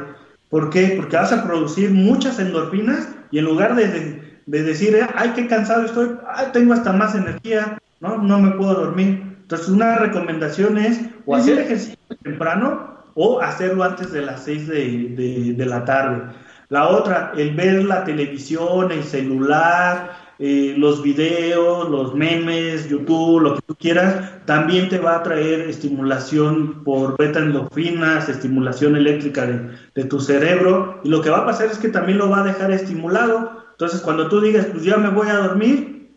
¿Por qué? Porque vas a producir muchas endorfinas y en lugar de, de, de decir, ay, qué cansado estoy, ay, tengo hasta más energía, ¿no? No me puedo dormir. Entonces, una recomendación es o hacer ejercicio temprano o hacerlo antes de las 6 de, de, la tarde. La otra, el ver la televisión, el celular, eh, los videos, los memes, YouTube, lo que tú quieras, también te va a traer estimulación por beta endorfinas, estimulación eléctrica de, de, tu cerebro, y lo que va a pasar es que también lo va a dejar estimulado. Entonces, cuando tú digas, pues ya me voy a dormir,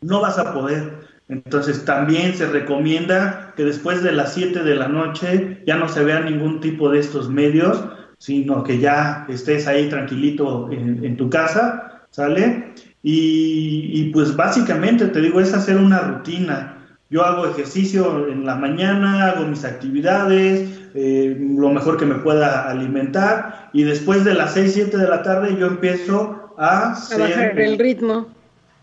no vas a poder. Entonces, también se recomienda que después de las 7 de la noche ya no se vea ningún tipo de estos medios, sino que ya estés ahí tranquilito en, en tu casa, ¿sale? Y, y, pues básicamente te digo, es hacer una rutina. Yo hago ejercicio en la mañana, hago mis actividades, eh, lo mejor que me pueda alimentar y después de las 6, 7 de la tarde yo empiezo a... A bajar el ritmo.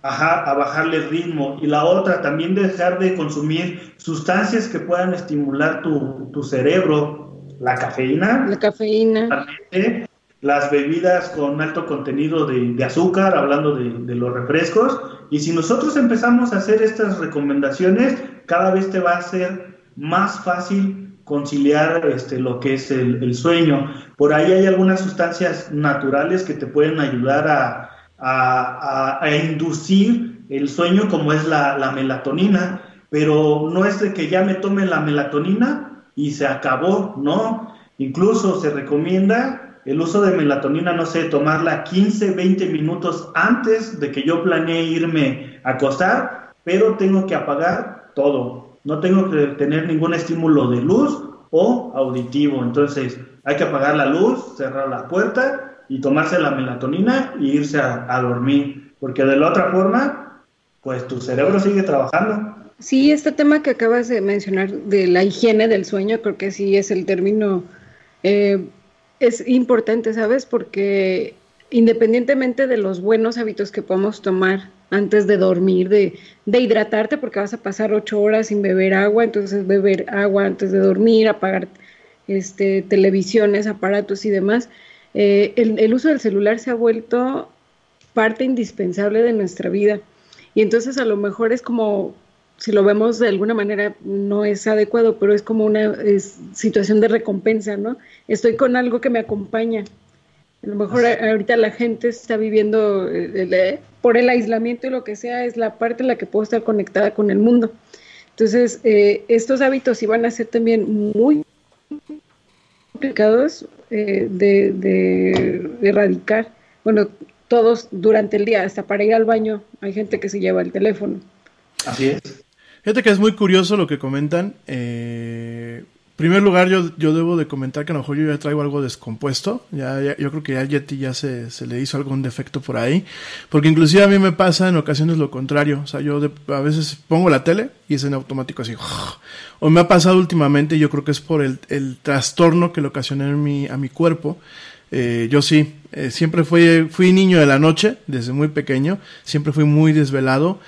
Ajá, a bajarle el ritmo. Y la otra, también dejar de consumir sustancias que puedan estimular tu, tu cerebro. La cafeína. La cafeína. las bebidas con alto contenido de, azúcar, hablando de, los refrescos. Y si nosotros empezamos a hacer estas recomendaciones, cada vez te va a ser más fácil conciliar este, lo que es el, sueño. Por ahí hay algunas sustancias naturales que te pueden ayudar a, a, inducir el sueño, como es la, la melatonina, pero no es de que ya me tome la melatonina y se acabó, no. Incluso se recomienda el uso de melatonina, no sé, tomarla 15, 20 minutos antes de que yo planee irme a acostar, pero tengo que apagar todo. No tengo que tener ningún estímulo de luz o auditivo. Entonces, hay que apagar la luz, cerrar la puerta y tomarse la melatonina y irse a, dormir. Porque de la otra forma, pues tu cerebro sigue trabajando. Sí, este tema que acabas de mencionar de la higiene del sueño, creo que sí es el término eh, es importante, ¿sabes? Porque independientemente de los buenos hábitos que podamos tomar antes de dormir, de, hidratarte, porque vas a pasar ocho horas sin beber agua, entonces beber agua antes de dormir, apagar este, televisiones, aparatos y demás. Eh, el, el uso del celular se ha vuelto parte indispensable de nuestra vida. Y entonces a lo mejor es como si lo vemos de alguna manera, no es adecuado, pero es como una situación de recompensa, ¿no? Estoy con algo que me acompaña. A lo mejor ahorita la gente está viviendo eh, por el aislamiento y lo que sea, es la parte en la que puedo estar conectada con el mundo. Entonces, eh, estos hábitos iban a ser también muy complicados eh, de, de erradicar. Bueno, todos durante el día, hasta para ir al baño, hay gente que se lleva el teléfono. Así es. Fíjate que es muy curioso lo que comentan. Eh, primer lugar, yo, yo debo de comentar que a lo mejor yo ya traigo algo descompuesto. Ya, yo creo que ya Yeti ya se, se, le hizo algún defecto por ahí. Porque inclusive a mí me pasa en ocasiones lo contrario. O sea, yo a veces pongo la tele y es en automático así. O me ha pasado últimamente, yo creo que es por el, el trastorno que le ocasioné en mi, a mi cuerpo. Eh, yo sí, eh, siempre fui, fui niño de la noche, desde muy pequeño. Siempre fui muy desvelado.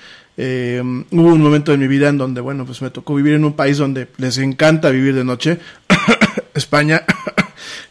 Eh, hubo un momento en mi vida en donde, bueno, pues me tocó vivir en un país donde les encanta vivir de noche. [COUGHS] España.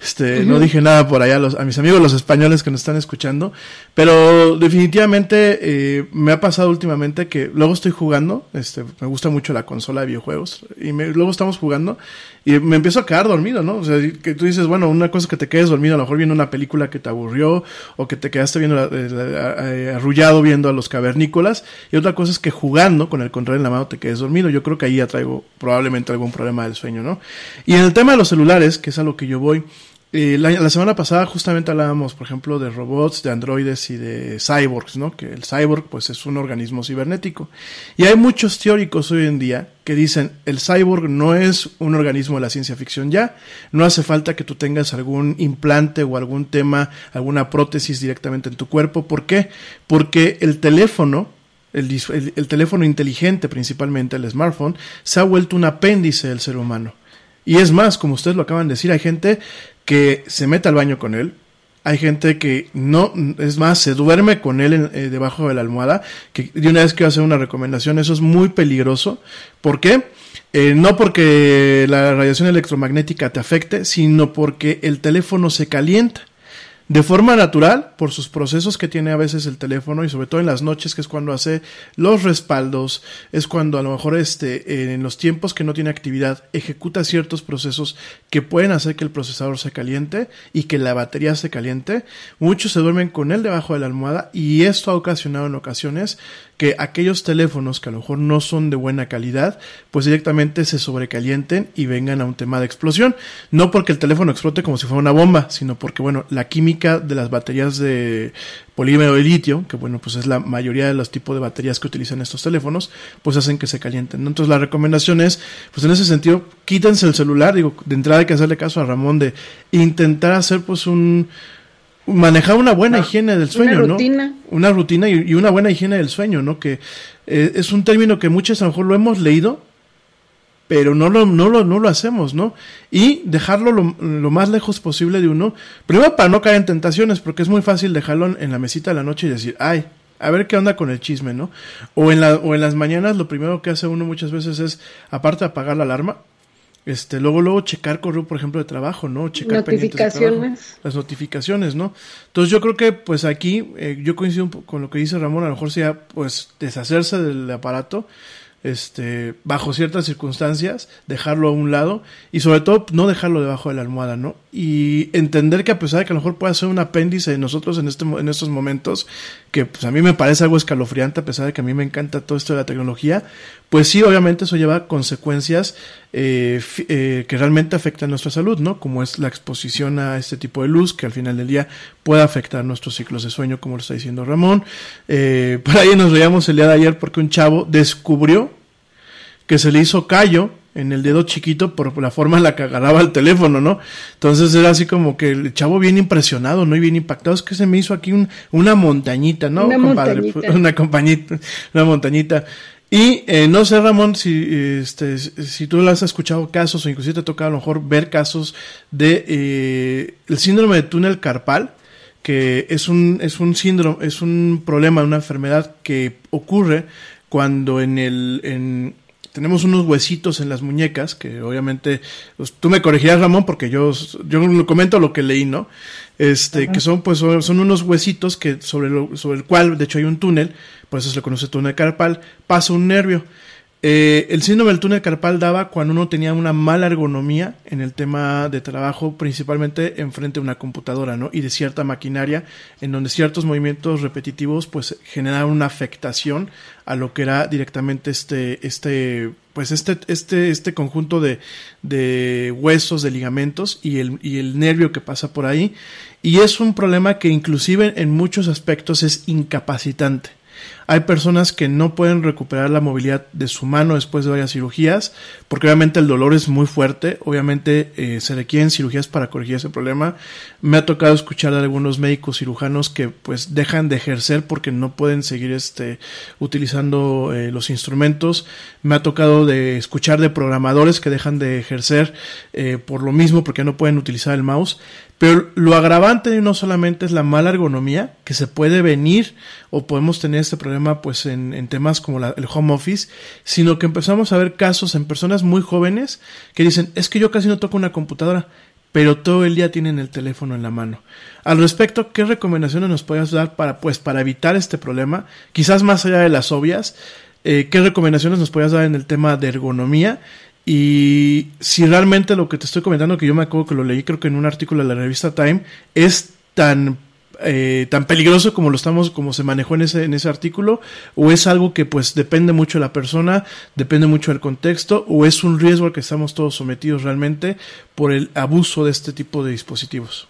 Este, no dije nada por allá a, los, a mis amigos los españoles que nos están escuchando, pero definitivamente eh, me ha pasado últimamente que luego estoy jugando, este, me gusta mucho la consola de videojuegos y luego estamos jugando y me empiezo a quedar dormido, ¿no? O sea, que tú dices, bueno, una cosa es que te quedes dormido, a lo mejor viendo una película que te aburrió o que te quedaste viendo eh, eh, arrullado viendo a los cavernícolas y otra cosa es que jugando con el control en la mano te quedes dormido. Yo creo que ahí ya traigo probablemente algún problema del sueño, ¿no? Y en el tema de los celulares, que es a lo que yo voy, eh, la, semana pasada justamente hablábamos, por ejemplo, de robots, de androides y de cyborgs, ¿no? Que el cyborg, pues, es un organismo cibernético. Y hay muchos teóricos hoy en día que dicen, el cyborg no es un organismo de la ciencia ficción ya, no hace falta que tú tengas algún implante o algún tema, alguna prótesis directamente en tu cuerpo. ¿Por qué? Porque el teléfono, el, el teléfono inteligente principalmente, el smartphone, se ha vuelto un apéndice del ser humano. Y es más, como ustedes lo acaban de decir, hay gente que se mete al baño con él. Hay gente que no, es más, se duerme con él eh, debajo de la almohada. Que de una vez quiero hacer una recomendación, eso es muy peligroso. ¿Por qué? Eh, no porque la radiación electromagnética te afecte, sino porque el teléfono se calienta de forma natural por sus procesos que tiene a veces el teléfono y sobre todo en las noches que es cuando hace los respaldos, es cuando a lo mejor este en los tiempos que no tiene actividad ejecuta ciertos procesos que pueden hacer que el procesador se caliente y que la batería se caliente. Muchos se duermen con él debajo de la almohada y esto ha ocasionado en ocasiones que aquellos teléfonos que a lo mejor no son de buena calidad, pues directamente se sobrecalienten y vengan a un tema de explosión. No porque el teléfono explote como si fuera una bomba, sino porque, bueno, la química de las baterías de polímero de litio, que bueno, pues es la mayoría de los tipos de baterías que utilizan estos teléfonos, pues hacen que se calienten. Entonces la recomendación es, pues en ese sentido, quítense el celular, digo, de entrada hay que hacerle caso a Ramón de intentar hacer pues un manejar una buena higiene del sueño, una rutina. ¿no? Una rutina y, una buena higiene del sueño, ¿no? Que eh, es un término que muchos a lo mejor lo hemos leído, pero no lo, no lo, no lo hacemos, ¿no? Y dejarlo lo, más lejos posible de uno, primero para no caer en tentaciones, porque es muy fácil dejarlo en la mesita de la noche y decir, ay, a ver qué onda con el chisme, ¿no? O en, la, o en las mañanas lo primero que hace uno muchas veces es, aparte de apagar la alarma, este, luego, luego checar correo, por ejemplo, de trabajo, ¿no? Checar notificaciones. las notificaciones, ¿no? Entonces yo creo que, pues aquí, eh, yo coincido con lo que dice Ramón, a lo mejor sea, pues, deshacerse del aparato, este, bajo ciertas circunstancias, dejarlo a un lado y sobre todo no dejarlo debajo de la almohada, ¿no? Y entender que a pesar de que a lo mejor pueda ser un apéndice de nosotros en, este, en estos momentos, que pues a mí me parece algo escalofriante, a pesar de que a mí me encanta todo esto de la tecnología, pues sí, obviamente eso lleva consecuencias eh, eh, que realmente afectan nuestra salud, ¿no? Como es la exposición a este tipo de luz, que al final del día puede afectar nuestros ciclos de sueño, como lo está diciendo Ramón. Eh, [LAUGHS] por ahí nos veíamos el día de ayer porque un chavo descubrió que se le hizo callo en el dedo chiquito por la forma en la que agarraba el teléfono, ¿no? Entonces era así como que el chavo bien impresionado, ¿no? Y bien impactado, es que se me hizo aquí una montañita, ¿no? Una [LAUGHS] montañita. Una compañita, una montañita. Y eh, no sé, Ramón, si, este, si tú has escuchado casos o inclusive te ha tocado a lo mejor ver casos de eh, el síndrome de túnel carpal, que es un, es un síndrome, es un problema, una enfermedad que ocurre cuando en el, en, tenemos unos huesitos en las muñecas, que obviamente, pues, tú me corregirás, Ramón, porque yo, yo comento lo que leí, ¿no? Este, que son, pues, son, unos huesitos que sobre, lo, sobre el cual, de hecho, hay un túnel, por eso se le conoce túnel carpal, pasa un nervio. Eh, el síndrome del túnel carpal daba cuando uno tenía una mala ergonomía en el tema de trabajo, principalmente enfrente de una computadora, ¿no? Y de cierta maquinaria, en donde ciertos movimientos repetitivos, pues, generaban una afectación a lo que era directamente este, este, pues, este, este, este conjunto de, de huesos, de ligamentos y el, y el nervio que pasa por ahí. Y es un problema que inclusive en muchos aspectos es incapacitante. Hay personas que no pueden recuperar la movilidad de su mano después de varias cirugías, porque obviamente el dolor es muy fuerte, obviamente eh, se requieren cirugías para corregir ese problema. Me ha tocado escuchar de algunos médicos cirujanos que pues dejan de ejercer porque no pueden seguir este, utilizando eh, los instrumentos. Me ha tocado de escuchar de programadores que dejan de ejercer eh, por lo mismo porque no pueden utilizar el mouse. Pero lo agravante no solamente es la mala ergonomía, que se puede venir o podemos tener este problema pues en, en temas como el home office, sino que empezamos a ver casos en personas muy jóvenes que dicen, es que yo casi no toco una computadora, pero todo el día tienen el teléfono en la mano. Al respecto, ¿qué recomendaciones nos puedes dar para, pues, para evitar este problema? Quizás más allá de las obvias, eh, ¿qué recomendaciones nos puedes dar en el tema de ergonomía? Y si realmente lo que te estoy comentando, que yo me acuerdo que lo leí creo que en un artículo de la revista Time, es tan eh, tan peligroso como lo estamos, como se manejó en ese, en ese artículo, o es algo que pues depende mucho de la persona, depende mucho del contexto, o es un riesgo al que estamos todos sometidos realmente por el abuso de este tipo de dispositivos.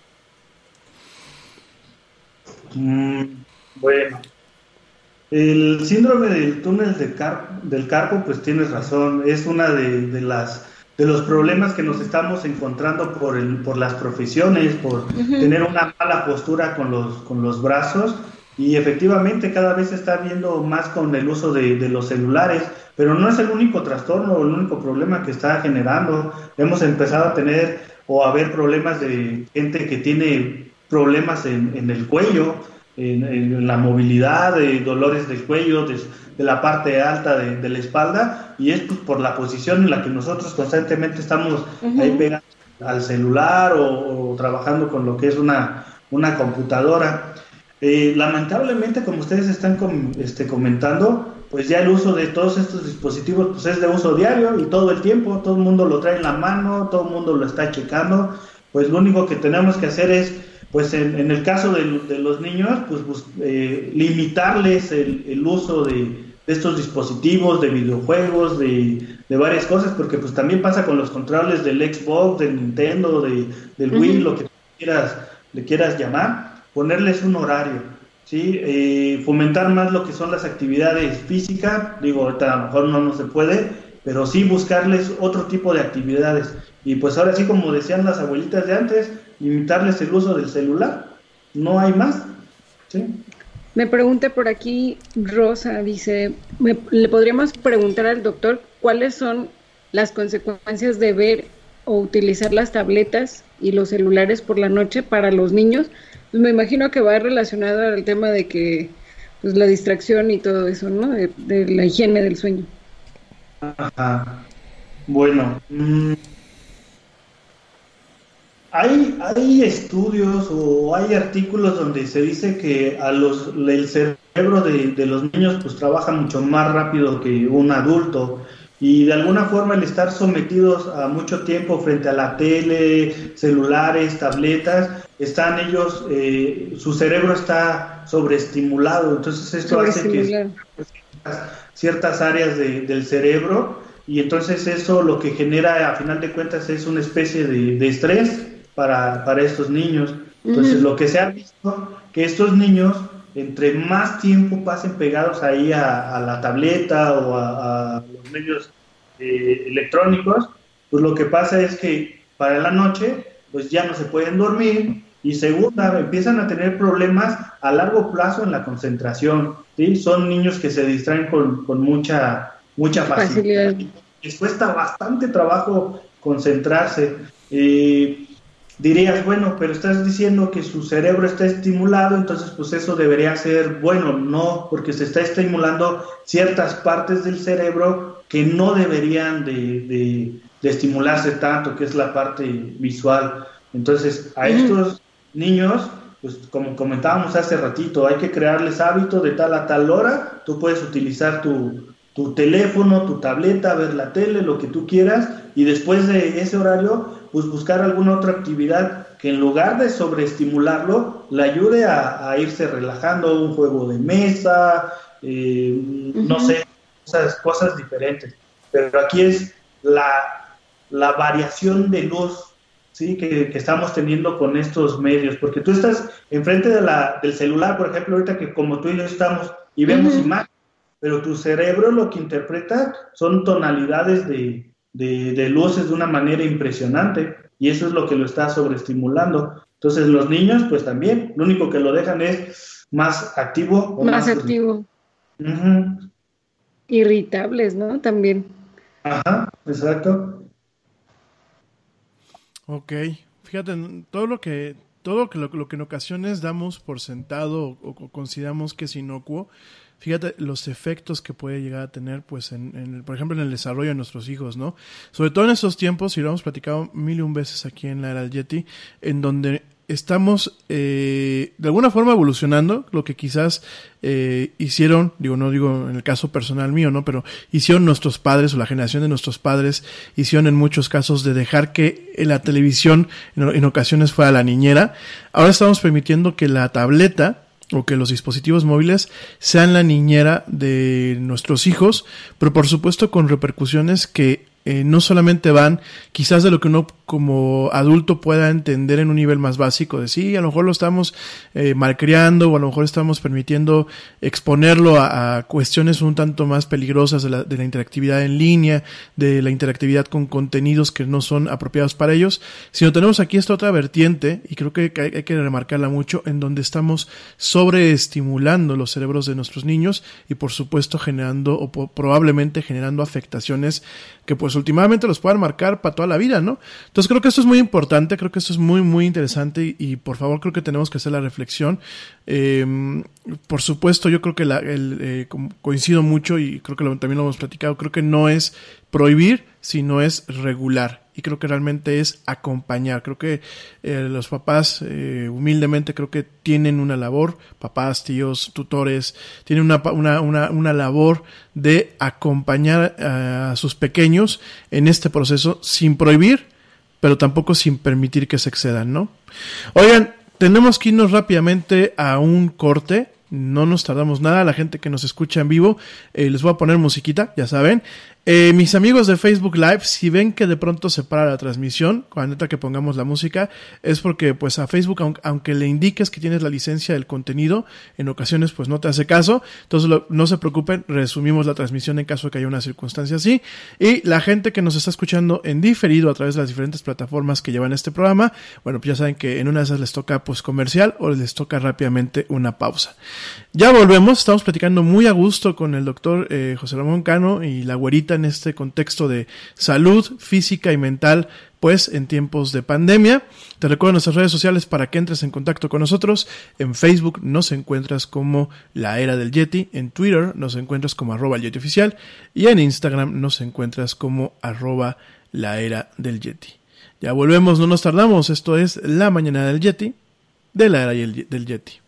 Mm, bueno, el síndrome del túnel de del carpo, pues tienes razón, es una de, las de los problemas que nos estamos encontrando por, el, por las profesiones, por tener una mala postura con los, con los brazos y efectivamente cada vez se está viendo más con el uso de, de, los celulares, pero no es el único trastorno o el único problema que está generando. Hemos empezado a tener o a ver problemas de gente que tiene problemas en, en el cuello, en, la movilidad, de dolores del cuello, de, la parte alta de, la espalda, y es pues, por la posición en la que nosotros constantemente estamos ahí pegados al celular o, trabajando con lo que es una, una computadora. Eh, lamentablemente, como ustedes están este, comentando, pues ya el uso de todos estos dispositivos pues es de uso diario y todo el tiempo, todo el mundo lo trae en la mano, todo el mundo lo está checando, pues lo único que tenemos que hacer es pues en, el caso de, los niños, pues, pues eh, limitarles el, uso de, estos dispositivos, de videojuegos, de, varias cosas, porque pues también pasa con los controles del Xbox, del Nintendo, de, del Wii, lo que quieras, le quieras llamar, ponerles un horario, ¿sí? Eh, fomentar más lo que son las actividades físicas, digo, ahorita a lo mejor no, no se puede, pero sí buscarles otro tipo de actividades. Y pues ahora sí, como decían las abuelitas de antes, limitarles el uso del celular. No hay más. ¿sí? Me pregunta por aquí Rosa, dice, ¿le podríamos preguntar al doctor cuáles son las consecuencias de ver o utilizar las tabletas y los celulares por la noche para los niños? Pues me imagino que va relacionado al tema de que pues la distracción y todo eso, ¿no? De, la higiene del sueño. Ajá. Bueno, mm, Hay, hay estudios o hay artículos donde se dice que a los, el cerebro de, de los niños pues trabaja mucho más rápido que un adulto. Y de alguna forma el estar sometidos a mucho tiempo frente a la tele, celulares, tabletas, están ellos, eh, su cerebro está sobreestimulado, entonces esto hace que ciertas áreas del cerebro y entonces eso lo que genera a final de cuentas es una especie de, estrés para, para, estos niños. Entonces lo que se ha visto que estos niños entre más tiempo pasen pegados ahí a, la tableta o a, los medios eh, electrónicos, pues lo que pasa es que para la noche pues ya no se pueden dormir y segunda, empiezan a tener problemas a largo plazo en la concentración. ¿sí? Son niños que se distraen con, con mucha, mucha facilidad. Les cuesta bastante trabajo concentrarse. Eh, dirías, bueno, pero estás diciendo que su cerebro está estimulado, entonces pues eso debería ser bueno, no, porque se está estimulando ciertas partes del cerebro que no deberían de, de, estimularse tanto, que es la parte visual. Entonces, a estos niños, pues como comentábamos hace ratito, hay que crearles hábito de tal a tal hora, tú puedes utilizar tu, tu teléfono, tu tableta, ver la tele, lo que tú quieras, y después de ese horario, pues buscar alguna otra actividad que en lugar de sobreestimularlo, le ayude a, irse relajando, un juego de mesa, eh, no sé, esas cosas diferentes. Pero aquí es la, la variación de luz ¿sí? Que, estamos teniendo con estos medios, porque tú estás enfrente de la, del celular, por ejemplo, ahorita que como tú y yo estamos y vemos imágenes, pero tu cerebro lo que interpreta son tonalidades de, de, luces de una manera impresionante y eso es lo que lo está sobreestimulando. Entonces los niños, pues también, lo único que lo dejan es más activo. más, activo. Irritables, ¿no? También. Ajá, exacto. Ok, fíjate, todo lo que todo lo, lo que en ocasiones damos por sentado o, consideramos que es inocuo, fíjate los efectos que puede llegar a tener, pues, en, por ejemplo, en el desarrollo de nuestros hijos, ¿no? Sobre todo en estos tiempos, y lo hemos platicado mil y un veces aquí en la era del Yeti, en donde estamos eh, de alguna forma evolucionando lo que quizás eh, hicieron, digo, no digo en el caso personal mío, ¿no? Pero hicieron nuestros padres o la generación de nuestros padres, hicieron en muchos casos de dejar que la televisión en, en ocasiones fuera la niñera. Ahora estamos permitiendo que la tableta o que los dispositivos móviles sean la niñera de nuestros hijos, pero por supuesto con repercusiones que eh, no solamente van quizás de lo que uno como adulto pueda entender en un nivel más básico, de sí, a lo mejor lo estamos eh, malcriando o a lo mejor estamos permitiendo exponerlo a, cuestiones un tanto más peligrosas de la, de la, interactividad en línea, de la interactividad con contenidos que no son apropiados para ellos, sino tenemos aquí esta otra vertiente, y creo que hay, hay que remarcarla mucho, en donde estamos sobreestimulando los cerebros de nuestros niños y por supuesto generando o probablemente generando afectaciones que pues últimamente los puedan marcar para toda la vida, ¿no? Entonces creo que esto es muy importante, creo que esto es muy, muy interesante y, por favor creo que tenemos que hacer la reflexión. Em, por supuesto, yo creo que la, el, eh, coincido mucho y creo que también lo hemos platicado, creo que no es prohibir, sino es regular y creo que realmente es acompañar. Creo que eh, los papás, eh, humildemente, creo que tienen una labor, papás, tíos, tutores, tienen una, una, una, una labor de acompañar a sus pequeños en este proceso sin prohibir, pero tampoco sin permitir que se excedan, ¿no? Oigan, tenemos que irnos rápidamente a un corte no nos tardamos nada. La gente que nos escucha en vivo, eh, les voy a poner musiquita, ya saben. Eh, mis amigos de Facebook Live, si ven que de pronto se para la transmisión, cuando neta que pongamos la música, es porque pues a Facebook, aunque, le indiques que tienes la licencia del contenido, en ocasiones pues no te hace caso. Entonces no se preocupen, resumimos la transmisión en caso de que haya una circunstancia así. Y la gente que nos está escuchando en diferido a través de las diferentes plataformas que llevan este programa, bueno, pues ya saben que en una de esas les toca pues comercial o les toca rápidamente una pausa. Ya volvemos, estamos platicando muy a gusto con el doctor eh, José Ramón Cano y la güerita en este contexto de salud física y mental, pues en tiempos de pandemia. Te recuerdo nuestras redes sociales para que entres en contacto con nosotros. En Facebook nos encuentras como La Era del Yeti, en Twitter nos encuentras como arroba el Yeti oficial y en Instagram nos encuentras como arroba la Era del Yeti. Ya volvemos, no nos tardamos. Esto es La Mañana del Yeti, de la era del Yeti.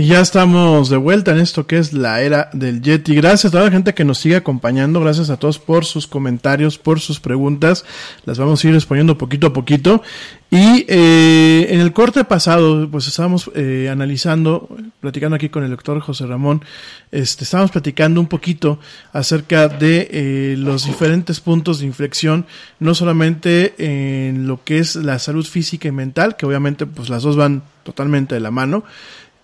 Y ya estamos de vuelta en esto que es la era del Yeti. Gracias a toda la gente que nos sigue acompañando. Gracias a todos por sus comentarios, por sus preguntas. Las vamos a ir respondiendo poquito a poquito. Y eh, en el corte pasado, pues estábamos eh, analizando, platicando aquí con el doctor José Ramón, este, estábamos platicando un poquito acerca de eh, los diferentes puntos de inflexión, no solamente en lo que es la salud física y mental, que obviamente pues las dos van totalmente de la mano,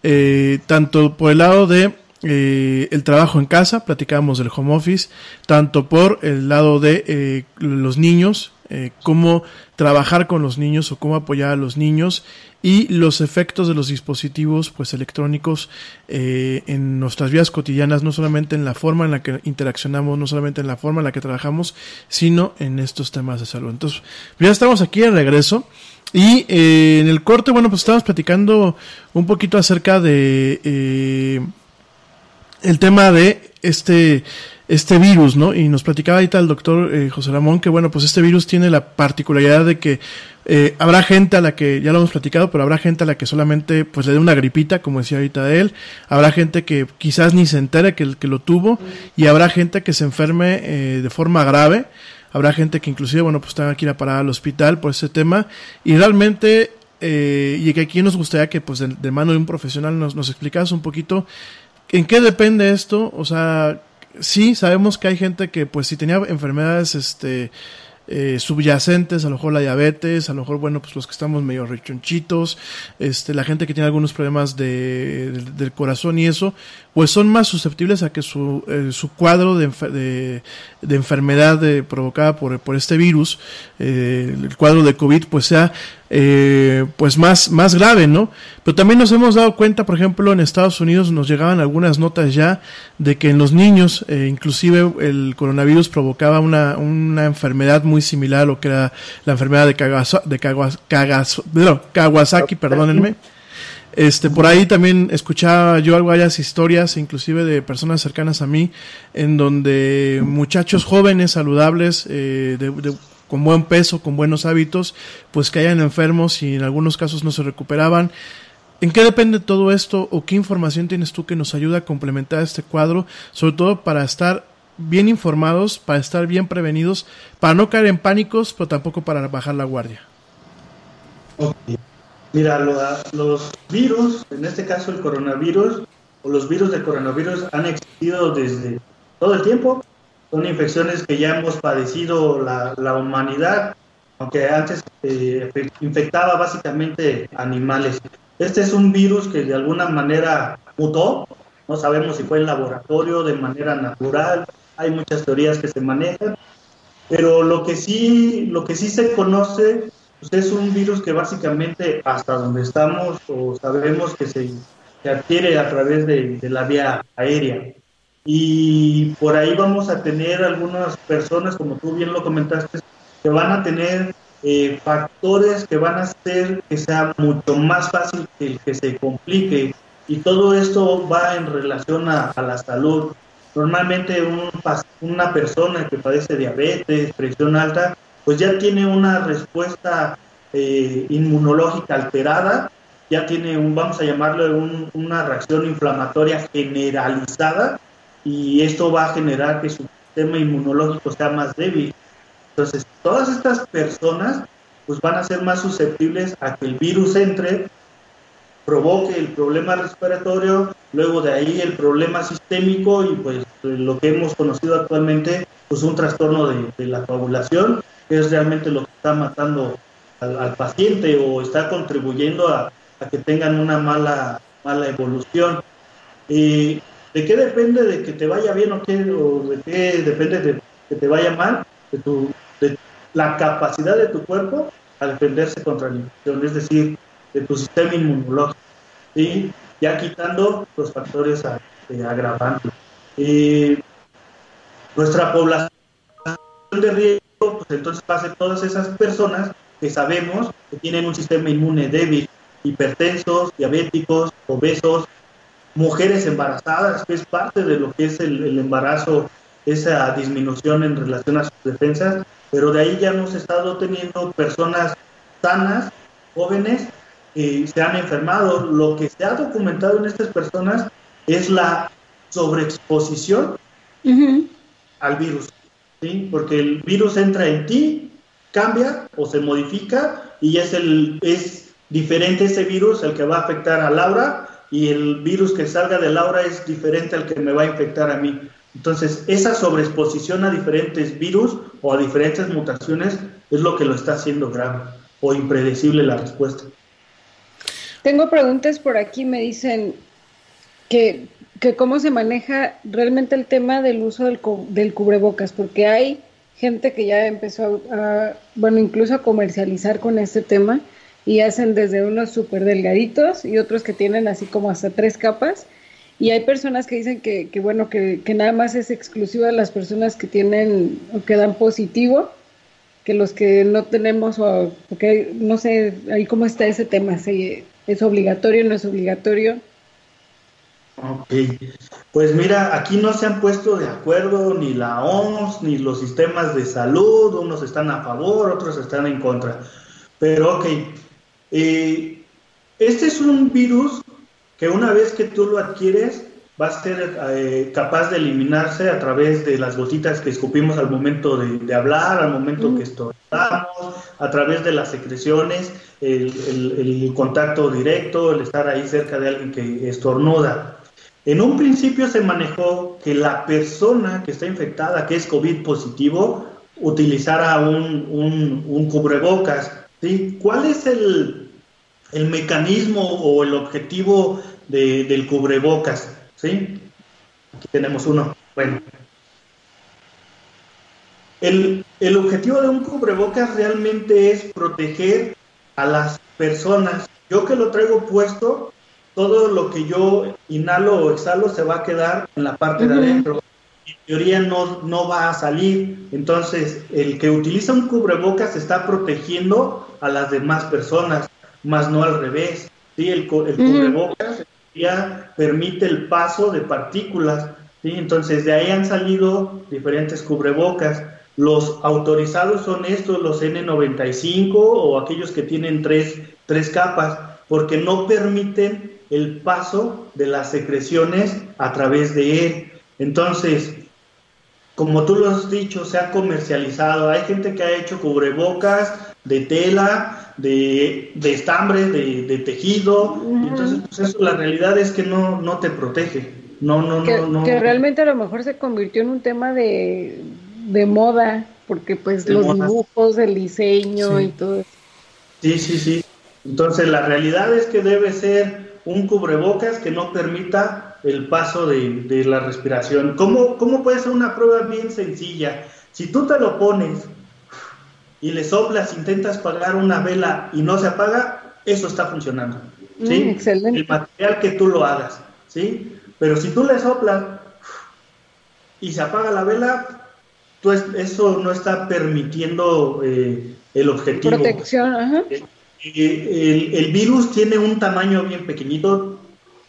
eh, tanto por el lado de eh, el trabajo en casa, platicábamos del home office, tanto por el lado de eh, los niños, eh, cómo trabajar con los niños o cómo apoyar a los niños y los efectos de los dispositivos pues electrónicos eh, en nuestras vidas cotidianas, no solamente en la forma en la que interaccionamos, no solamente en la forma en la que trabajamos, sino en estos temas de salud. Entonces, ya estamos aquí de regreso. Y eh, en el corte, bueno, pues estábamos platicando un poquito acerca de eh, el tema de este este virus, ¿no? Y nos platicaba ahorita el doctor eh, José Ramón que, bueno, pues este virus tiene la particularidad de que eh, habrá gente a la que, ya lo hemos platicado, pero habrá gente a la que solamente pues le dé una gripita, como decía ahorita él, habrá gente que quizás ni se entere que, que lo tuvo, y habrá gente que se enferme eh, de forma grave, habrá gente que inclusive, bueno, pues tenga que ir a parar al hospital por ese tema, y realmente, eh, y que aquí nos gustaría que pues de, de mano de un profesional nos, nos explicas un poquito en qué depende esto, o sea, sí, sabemos que hay gente que, pues, si tenía enfermedades, este, eh, subyacentes, a lo mejor la diabetes, a lo mejor, bueno, pues los que estamos medio rechonchitos, este, la gente que tiene algunos problemas de, del, del corazón y eso, pues son más susceptibles a que su, eh, su cuadro de, de, de enfermedad de, provocada por, por este virus, eh, el cuadro de COVID, pues sea eh, pues más, más grave, ¿no? Pero también nos hemos dado cuenta, por ejemplo, en Estados Unidos nos llegaban algunas notas ya de que en los niños, eh, inclusive el coronavirus provocaba una, una enfermedad muy similar a lo que era la enfermedad de, Kagaso, de Kawas, Kagas, no, Kawasaki, perdónenme. Este, por ahí también escuchaba yo varias historias, inclusive de personas cercanas a mí, en donde muchachos jóvenes, saludables, eh, de, con buen peso, con buenos hábitos, pues caían enfermos y en algunos casos no se recuperaban. ¿En qué depende todo esto o qué información tienes tú que nos ayuda a complementar este cuadro, sobre todo para estar bien informados, para estar bien prevenidos, para no caer en pánicos, pero tampoco para bajar la guardia? Mira, lo, los virus, en este caso el coronavirus, o los virus de coronavirus han existido desde todo el tiempo, son infecciones que ya hemos padecido la, la humanidad, aunque antes eh, infectaba básicamente animales. Este es un virus que de alguna manera mutó, no sabemos si fue en laboratorio, de manera natural, hay muchas teorías que se manejan, pero lo que sí, lo que sí se conoce pues, es un virus que básicamente hasta donde estamos o sabemos que se, adquiere a través de, de la vía aérea. Y por ahí vamos a tener algunas personas, como tú bien lo comentaste, que van a tener eh, factores que van a hacer que sea mucho más fácil que, que se complique. Y todo esto va en relación a, la salud. Normalmente una persona que padece diabetes, presión alta, pues ya tiene una respuesta eh, inmunológica alterada, ya tiene un, vamos a llamarlo, una reacción inflamatoria generalizada y esto va a generar que su sistema inmunológico sea más débil. Entonces, todas estas personas pues van a ser más susceptibles a que el virus entre, provoque el problema respiratorio, luego de ahí el problema sistémico y pues lo que hemos conocido actualmente, pues un trastorno de, la coagulación, que es realmente lo que está matando al, paciente o está contribuyendo a, que tengan una mala, mala evolución. Y ¿De qué depende de que te vaya bien o, qué, de qué depende de que te vaya mal? De, tu, de la capacidad de tu cuerpo a defenderse contra la infección, es decir, de tu sistema inmunológico, ¿sí? ya quitando los factores agravantes. Y nuestra población de riesgo, pues entonces va a ser todas esas personas que sabemos que tienen un sistema inmune débil, hipertensos, diabéticos, obesos, mujeres embarazadas, que es parte de lo que es el, embarazo, esa disminución en relación a sus defensas, pero de ahí ya hemos estado teniendo personas sanas, jóvenes, que se han enfermado. Lo que se ha documentado en estas personas es la sobreexposición al virus, porque el virus entra en ti, cambia o se modifica y es, el, es diferente ese virus el que va a afectar a Laura y el virus que salga de Laura es diferente al que me va a infectar a mí. Entonces, esa sobreexposición a diferentes virus o a diferentes mutaciones es lo que lo está haciendo grave o impredecible la respuesta. Tengo preguntas por aquí, me dicen que, que cómo se maneja realmente el tema del uso del, del cubrebocas, porque hay gente que ya empezó a, bueno, incluso a comercializar con este tema y hacen desde unos súper delgaditos y otros que tienen así como hasta tres capas. Y hay personas que dicen que, que bueno, que, que, nada más es exclusiva de las personas que tienen o que dan positivo, que los que no tenemos, o porque no sé, ahí cómo está ese tema, si es obligatorio, no es obligatorio. Ok, pues mira, aquí no se han puesto de acuerdo ni la OMS ni los sistemas de salud, unos están a favor, otros están en contra. Pero ok, eh, este es un virus que una vez que tú lo adquieres va a ser eh, capaz de eliminarse a través de las gotitas que escupimos al momento de, hablar, al momento que estornudamos, a través de las secreciones, el, el, contacto directo, el estar ahí cerca de alguien que estornuda. En un principio se manejó que la persona que está infectada, que es COVID positivo, utilizara un, un, cubrebocas ¿sí? ¿Cuál es el, mecanismo o el objetivo del cubrebocas? ¿sí? Aquí tenemos uno. Bueno. El, el objetivo de un cubrebocas realmente es proteger a las personas. Yo que lo traigo puesto, todo lo que yo inhalo o exhalo se va a quedar en la parte de adentro en teoría no, no va a salir. Entonces, el que utiliza un cubrebocas está protegiendo a las demás personas, más no al revés. ¿sí? El, el cubrebocas ya permite el paso de partículas. ¿sí? Entonces, de ahí han salido diferentes cubrebocas. Los autorizados son estos, los N95 o aquellos que tienen tres, tres capas, porque no permiten el paso de las secreciones a través de él. Entonces, como tú lo has dicho, se ha comercializado. Hay gente que ha hecho cubrebocas de tela, de, de estambre, de, tejido. Entonces, pues eso, la realidad es que no, no te protege. No, no, que, no, no. que realmente a lo mejor se convirtió en un tema de, de moda, porque pues De los moda. dibujos, el diseño Sí. y todo eso. Sí, sí, sí. Entonces la realidad es que debe ser un cubrebocas que no permita el paso de, de la respiración. ¿Cómo, ¿Cómo puede ser una prueba bien sencilla? Si tú te lo pones y le soplas, intentas apagar una vela y no se apaga, eso está funcionando. ¿sí? Mm, excelente. El material que tú lo hagas. ¿sí? Pero si tú le soplas y se apaga la vela, tú es- eso no está permitiendo eh, el objetivo. Protección, ajá. Eh, el, el virus tiene un tamaño bien pequeñito,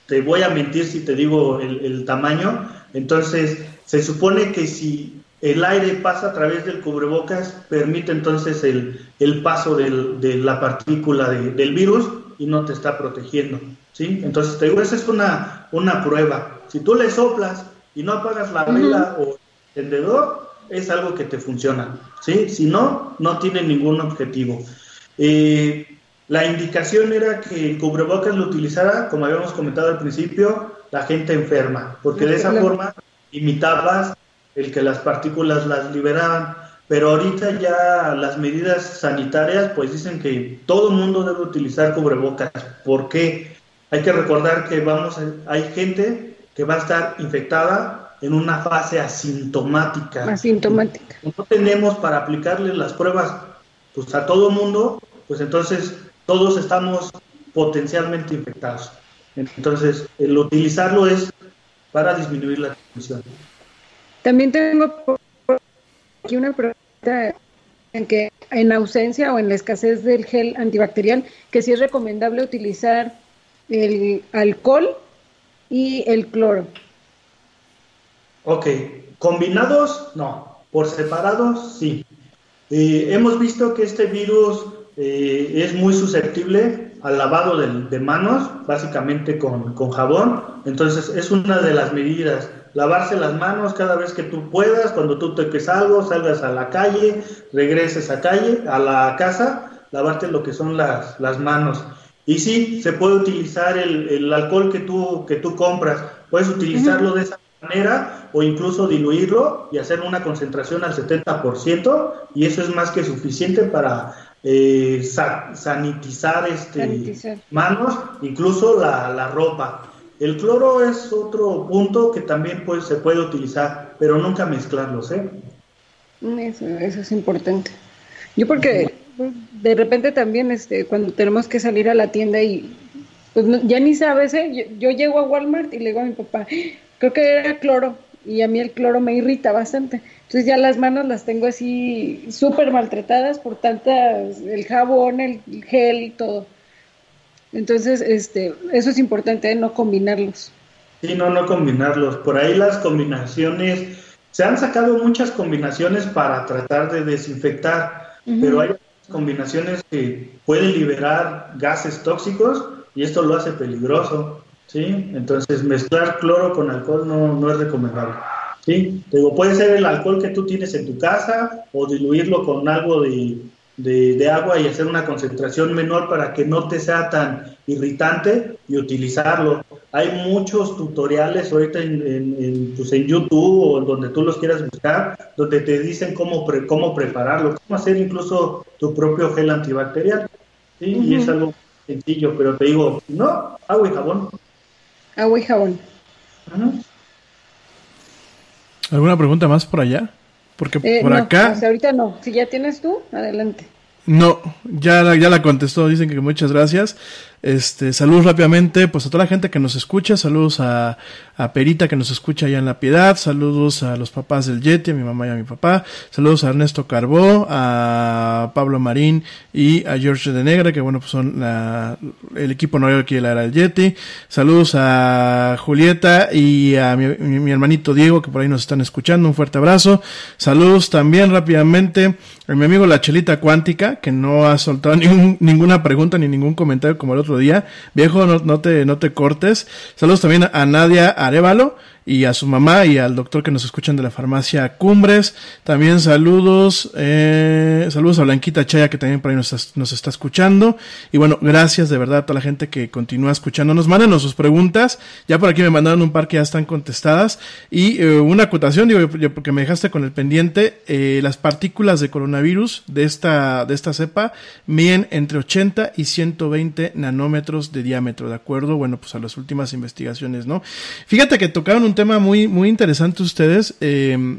te voy a mentir si te digo el, el tamaño, entonces se supone que si el aire pasa a través del cubrebocas, permite entonces el, el paso del- de la partícula de- del virus y no te está protegiendo, ¿sí? Entonces te digo, esa es una, una prueba. Si tú le soplas y no apagas la vela o el encendedor, es algo que te funciona, ¿sí? Si no, no tiene ningún objetivo. Eh, la indicación era que el cubrebocas lo utilizara, como habíamos comentado al principio, la gente enferma, porque de esa forma imitabas el que las partículas las liberaban. Pero ahorita ya las medidas sanitarias pues dicen que todo el mundo debe utilizar cubrebocas. ¿Por qué? Hay que recordar que vamos a- hay gente que va a estar infectada en una fase asintomática Asintomática. no tenemos para aplicarle las pruebas pues a todo mundo, pues entonces todos estamos potencialmente infectados. Entonces, el utilizarlo es para disminuir la transmisión. También tengo aquí una pregunta en que en ausencia o en la escasez del gel antibacterial, que sí es recomendable utilizar el alcohol y el cloro. Ok, combinados, no. Por separados, sí. Eh, hemos visto que este virus eh, es muy susceptible al lavado de, de manos, básicamente con, con jabón. Entonces, es una de las medidas. Lavarse las manos cada vez que tú puedas, cuando tú toques algo, salgas a la calle, regreses a calle, a la casa, lavarte lo que son las, las manos. Y sí, se puede utilizar el, el alcohol que tú, que tú compras. Puedes utilizarlo de esa manera o incluso diluirlo y hacer una concentración al 70% y eso es más que suficiente para eh, sa- sanitizar, este, Sanitizar. manos, incluso la, la ropa. El cloro es otro punto que también pues, se puede utilizar, pero nunca mezclarlos. ¿eh? Eso, eso es importante. Yo porque de repente también este cuando tenemos que salir a la tienda y pues no- ya ni sabes, ¿eh? yo, yo llego a Walmart y le digo a mi papá, creo que era cloro y a mí el cloro me irrita bastante. Entonces ya las manos las tengo así súper maltratadas por tantas, el jabón, el gel y todo. Entonces, este, eso es importante, ¿eh? no combinarlos. Sí, no, no combinarlos. Por ahí las combinaciones, se han sacado muchas combinaciones para tratar de desinfectar, pero hay combinaciones que pueden liberar gases tóxicos y esto lo hace peligroso, ¿sí? Entonces mezclar cloro con alcohol no, no es recomendable, ¿sí? Te Digo, puede ser el alcohol que tú tienes en tu casa o diluirlo con algo de, de, de agua y hacer una concentración menor para que no te sea tan irritante y utilizarlo. Hay muchos tutoriales ahorita en, en, en, pues en YouTube o donde tú los quieras buscar, donde te dicen cómo, pre, cómo prepararlo, cómo hacer incluso tu propio gel antibacterial. ¿sí? Y es algo sencillo, pero te digo, no, agua y jabón. Agua y jabón. ¿Alguna pregunta más por allá? Porque Eh, por no, acá... ahorita no. Si ya tienes tú, adelante. No, ya, la- ya la contestó, dicen que muchas gracias. Este, saludos rápidamente, pues a toda la gente que nos escucha, saludos a, Perita que nos escucha allá en La Piedad, saludos a los papás del Yeti, a mi mamá y a mi papá, saludos a Ernesto Carbó, a Pablo Marín y a George de Negra, que bueno, pues son el equipo honorario aquí de la era del Yeti, saludos a Julieta y a mi, mi- mi hermanito Diego, que por ahí nos están escuchando, un fuerte abrazo, saludos también rápidamente a mi amigo La Chelita Cuántica, que no ha soltado [LAUGHS] ningún- ninguna pregunta ni ningún comentario como el otro día. Viejo, no, no te, no te cortes. Saludos también a Nadia Arevalo y a su mamá y al doctor que nos escuchan de la farmacia Cumbres. También saludos, eh, saludos a Blanquita Chaya que también por ahí nos, está- nos está escuchando. Y bueno, gracias de verdad a toda la gente que continúa escuchándonos. Mándenos sus preguntas. Ya por aquí me mandaron un par que ya están contestadas. Y eh, una acotación, digo, yo- porque me dejaste con el pendiente, eh, las partículas de coronavirus de esta, de esta cepa miden entre 80 y 120 nanómetros de diámetro, ¿de acuerdo? Bueno, pues a las últimas investigaciones, ¿no? Fíjate que tocaron un tema muy, muy interesante ustedes. Eh,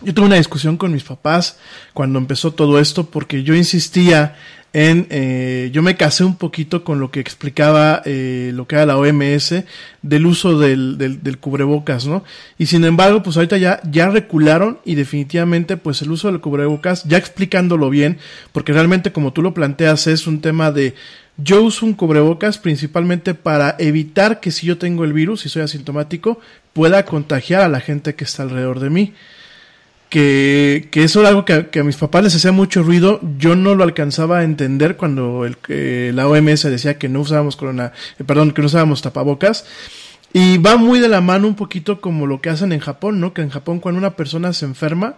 yo tuve una discusión con mis papás cuando empezó todo esto porque yo insistía en, eh, yo me casé un poquito con lo que explicaba eh, lo que era la OMS del uso del, del, del cubrebocas, ¿no? Y sin embargo, pues ahorita ya, ya recularon y definitivamente pues el uso del cubrebocas, ya explicándolo bien, porque realmente como tú lo planteas es un tema de yo uso un cubrebocas principalmente para evitar que si yo tengo el virus y soy asintomático, pueda contagiar a la gente que está alrededor de mí. Que, eso era algo que, a- mis papás les hacía mucho ruido. Yo no lo alcanzaba a entender cuando eh, la OMS decía que no usábamos corona, eh, perdón, que no usábamos tapabocas. Y va muy de la mano un poquito como lo que hacen en Japón, ¿no? Que en Japón cuando una persona se enferma,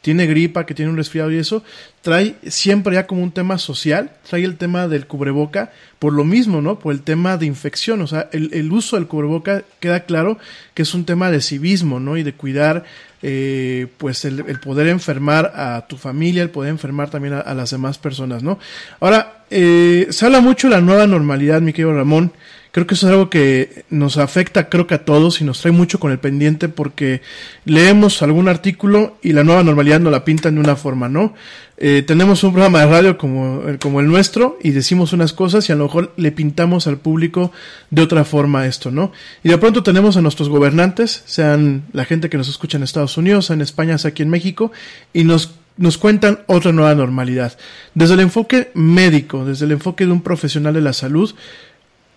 tiene gripa, que tiene un resfriado y eso, trae siempre ya como un tema social, trae el tema del cubreboca, por lo mismo, ¿no? Por el tema de infección, o sea, el, el uso del cubreboca queda claro que es un tema de civismo, ¿no? Y de cuidar, eh, pues, el, el poder enfermar a tu familia, el poder enfermar también a, a las demás personas, ¿no? Ahora, eh, se habla mucho de la nueva normalidad, mi querido Ramón, Creo que eso es algo que nos afecta, creo que a todos, y nos trae mucho con el pendiente porque leemos algún artículo y la nueva normalidad nos la pintan de una forma, ¿no? Eh, tenemos un programa de radio como, como el nuestro y decimos unas cosas y a lo mejor le pintamos al público de otra forma esto, ¿no? Y de pronto tenemos a nuestros gobernantes, sean la gente que nos escucha en Estados Unidos, en España, sea aquí en México, y nos nos cuentan otra nueva normalidad. Desde el enfoque médico, desde el enfoque de un profesional de la salud,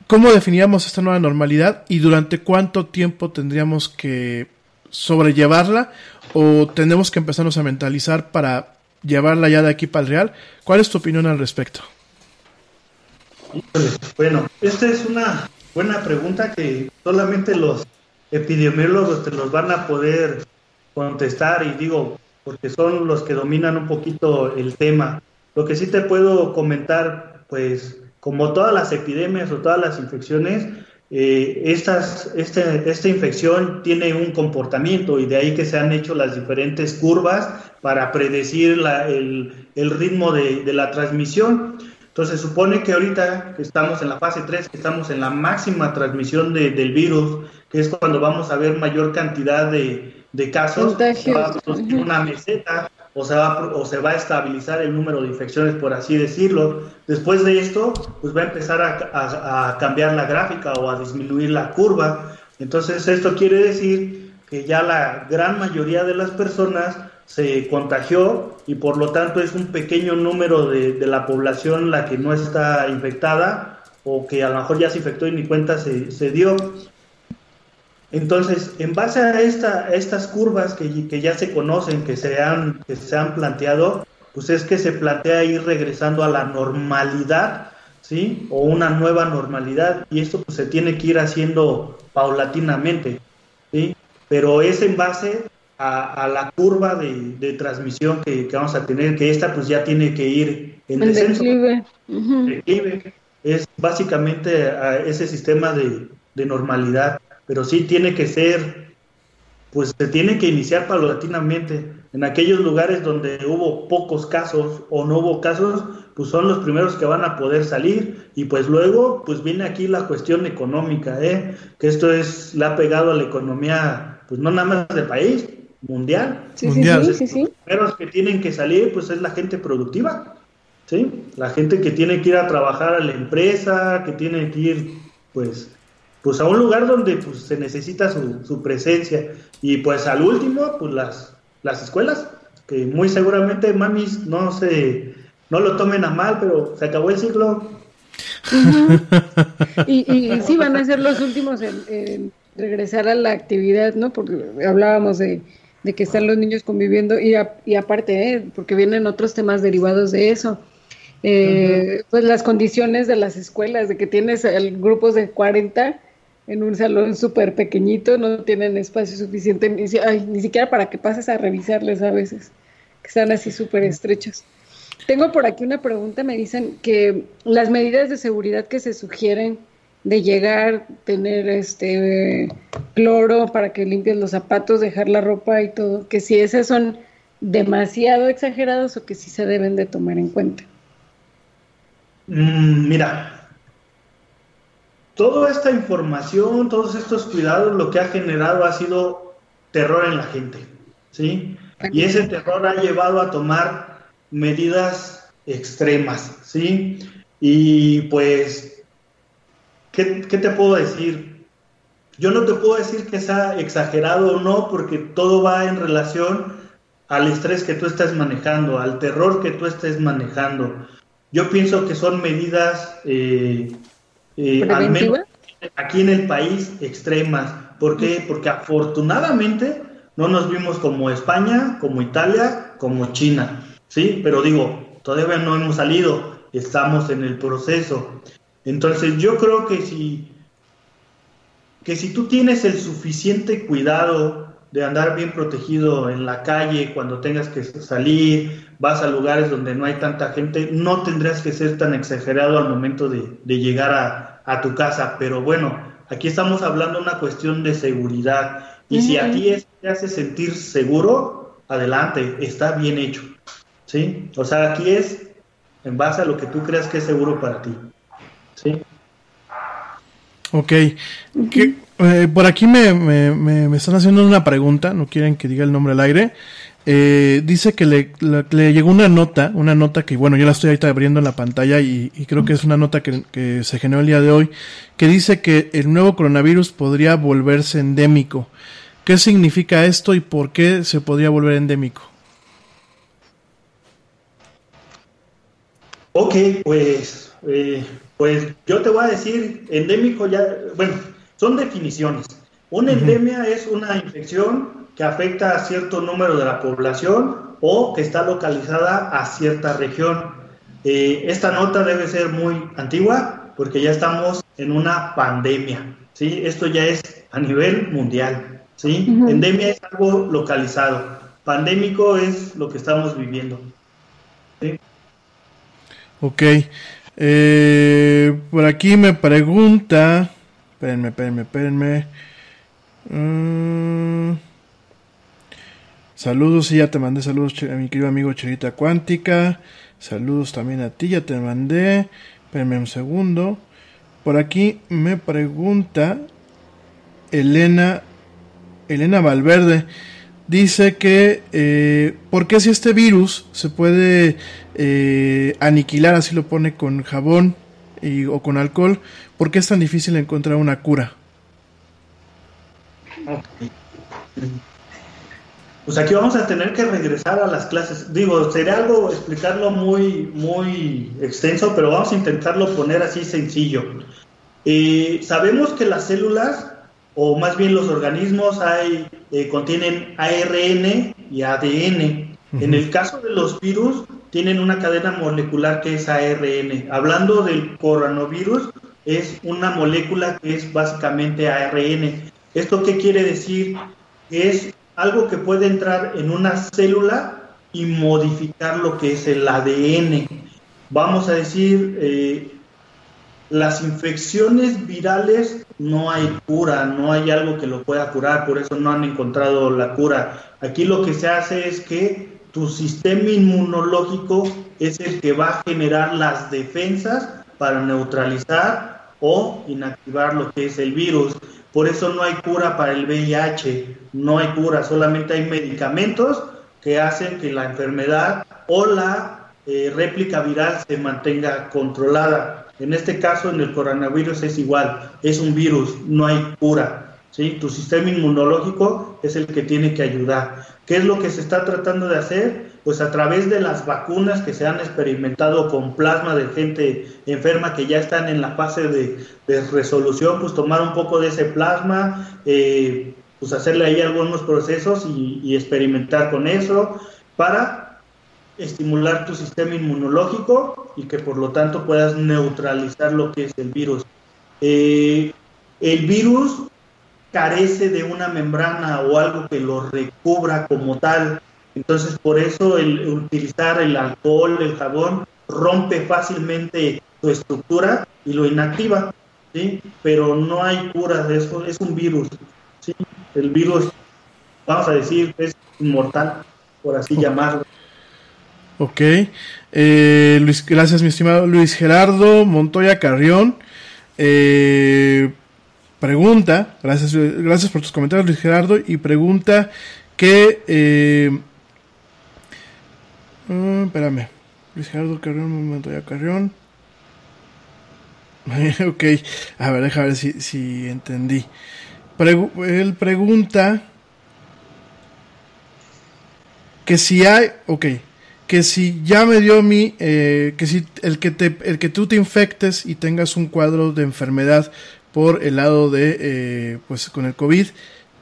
¿Cómo definiríamos esta nueva normalidad y durante cuánto tiempo tendríamos que sobrellevarla o tenemos que empezarnos a mentalizar para llevarla ya de aquí para el real? ¿Cuál es tu opinión al respecto? Bueno, esta es una buena pregunta que solamente los epidemiólogos te los van a poder contestar y digo, porque son los que dominan un poquito el tema. Lo que sí te puedo comentar, pues como todas las epidemias o todas las infecciones, eh, estas, este, esta infección tiene un comportamiento y de ahí que se han hecho las diferentes curvas para predecir la, el, el, ritmo de, de, la transmisión. Entonces supone que ahorita que estamos en la fase 3, que estamos en la máxima transmisión de, del virus, que es cuando vamos a ver mayor cantidad de, de casos, va a una meseta o se, va, o se va a estabilizar el número de infecciones, por así decirlo. Después de esto, pues va a empezar a, a, cambiar la gráfica o a disminuir la curva. Entonces, esto quiere decir que ya la gran mayoría de las personas se contagió y por lo tanto es un pequeño número de, de la población la que no está infectada o que a lo mejor ya se infectó y ni cuenta se, se dio. Entonces, en base a, esta, a estas curvas que, que, ya se conocen, que se, han, que se han planteado, pues es que se plantea ir regresando a la normalidad, ¿sí? O una nueva normalidad, y esto pues se tiene que ir haciendo paulatinamente, ¿sí? Pero es en base a, a la curva de, de transmisión que, que, vamos a tener, que esta pues ya tiene que ir en El descenso. declive. Ujú. declive. Es básicamente a ese sistema de, de normalidad pero sí tiene que ser, pues se tiene que iniciar paulatinamente. En aquellos lugares donde hubo pocos casos o no hubo casos, pues son los primeros que van a poder salir y pues luego pues viene aquí la cuestión económica, ¿eh? que esto es, le ha pegado a la economía, pues no nada más del país, mundial. Sí, Mundial. sí, sí, sí, sí. Los primeros que tienen que salir pues es la gente productiva, ¿sí? La gente que tiene que ir a trabajar a la empresa, que tiene que ir pues pues a un lugar donde pues, se necesita su, su, presencia. Y pues al último pues las las escuelas que muy seguramente mamis no se no lo tomen a mal pero se acabó el ciclo. Y, y sí van a ser los últimos en, en regresar a la actividad no porque hablábamos de, de que están los niños conviviendo y, a, y aparte ¿eh? porque vienen otros temas derivados de eso. Eh, uh -huh. pues las condiciones de las escuelas de que tienes el, grupos de 40 en un salón súper pequeñito, no tienen espacio suficiente, ni, ni siquiera para que pases a revisarles a veces, que están así súper estrechos. Tengo por aquí una pregunta, me dicen que las medidas de seguridad que se sugieren de llegar, tener este cloro para que limpies los zapatos, dejar la ropa y todo, que si esas son demasiado exageradas o que si se deben de tomar en cuenta. Mm, mira, toda esta información, todos estos cuidados, lo que ha generado ha sido terror en la gente, ¿sí? Y ese terror ha llevado a tomar medidas extremas, ¿sí? Y pues, ¿qué, te puedo decir? Yo no te puedo decir que sea exagerado o no, porque todo va en relación al estrés que tú estás manejando, al terror que tú estés manejando. Yo pienso que son medidas eh, eh, al menos aquí en el país extremas. ¿Por qué? Porque afortunadamente no nos vimos como España, como Italia, como China. ¿Sí? Pero digo, todavía no hemos salido, estamos en el proceso. Entonces yo creo que si, que si tú tienes el suficiente cuidado de andar bien protegido en la calle cuando tengas que salir, vas a lugares donde no hay tanta gente, no tendrás que ser tan exagerado al momento de, llegar a, a, tu casa. Pero bueno, aquí estamos hablando de una cuestión de seguridad. Y si a ti eso te hace sentir seguro, adelante, está bien hecho. ¿Sí? O sea, aquí es en base a lo que tú creas que es seguro para ti. ¿Sí? Ok. Eh, por aquí me, me, están haciendo una pregunta, no quieren que diga el nombre al aire. Eh, dice que le, le, llegó una nota, una nota que, bueno, yo la estoy ahorita abriendo en la pantalla y, creo que es una nota que, que, se generó el día de hoy, que dice que el nuevo coronavirus podría volverse endémico. ¿Qué significa esto y por qué se podría volver endémico? Ok, pues, eh, pues yo te voy a decir, endémico ya, bueno, son definiciones. Una endemia es una infección que afecta a cierto número de la población o que está localizada a cierta región. Eh, esta nota debe ser muy antigua porque ya estamos en una pandemia, ¿sí? Esto ya es a nivel mundial, ¿sí? Endemia es algo localizado. Pandémico es lo que estamos viviendo. ¿sí? Ok. Eh, por aquí me pregunta. Espérenme, espérenme, espérenme. Mm. saludos, sí, ya te mandé saludos a mi querido amigo Cherita Cuántica. Saludos también a ti, ya te mandé. Espérenme un segundo. Por aquí me pregunta Elena, Elena Valverde dice que eh, ¿por qué si este virus se puede eh, aniquilar, así lo pone con jabón y, o con alcohol, por qué es tan difícil encontrar una cura? Pues aquí vamos a tener que regresar a las clases. Digo, sería algo explicarlo muy, muy extenso, pero vamos a intentarlo poner así sencillo. Eh, sabemos que las células o más bien los organismos hay, eh, contienen ARN y ADN. En el caso de los virus, tienen una cadena molecular que es ARN. Hablando del coronavirus, es una molécula que es básicamente ARN. ¿Esto qué quiere decir? Es algo que puede entrar en una célula y modificar lo que es el ADN. Vamos a decir, eh, las infecciones virales no hay cura, no hay algo que lo pueda curar, por eso no han encontrado la cura. Aquí lo que se hace es que tu sistema inmunológico es el que va a generar las defensas para neutralizar o inactivar lo que es el virus. Por eso no hay cura para el VIH, no hay cura, solamente hay medicamentos que hacen que la enfermedad o la eh, réplica viral se mantenga controlada. En este caso, en el coronavirus es igual, es un virus, no hay cura. Tu sistema inmunológico es el que tiene que ayudar. ¿Qué es lo que se está tratando de hacer? Pues a través de las vacunas que se han experimentado con plasma de gente enferma que ya están en la fase de, resolución, pues tomar un poco de ese plasma, eh, pues hacerle ahí algunos procesos y, y experimentar con eso para estimular tu sistema inmunológico y que por lo tanto puedas neutralizar lo que es el virus. Eh, el virus carece de una membrana o algo que lo recubra como tal. Entonces, por eso el utilizar el alcohol, el jabón, rompe fácilmente su estructura y lo inactiva, ¿sí? Pero no hay cura de eso, es un virus, ¿sí? El virus, vamos a decir, es inmortal, por así llamarlo. Ok. Eh, Luis, gracias, mi estimado Luis Gerardo Montoya Carrión. Eh, pregunta, gracias, gracias por tus comentarios, Luis Gerardo, y pregunta que. Eh, mm, espérame. Luis Gerardo Carrión Montoya Carrión. [LAUGHS] ok, a ver, déjame ver si, si entendí. él pregunta que si hay, ok, que si ya me dio mi, eh, que si el que, te, el que tú te infectes y tengas un cuadro de enfermedad por el lado de, eh, pues con el COVID,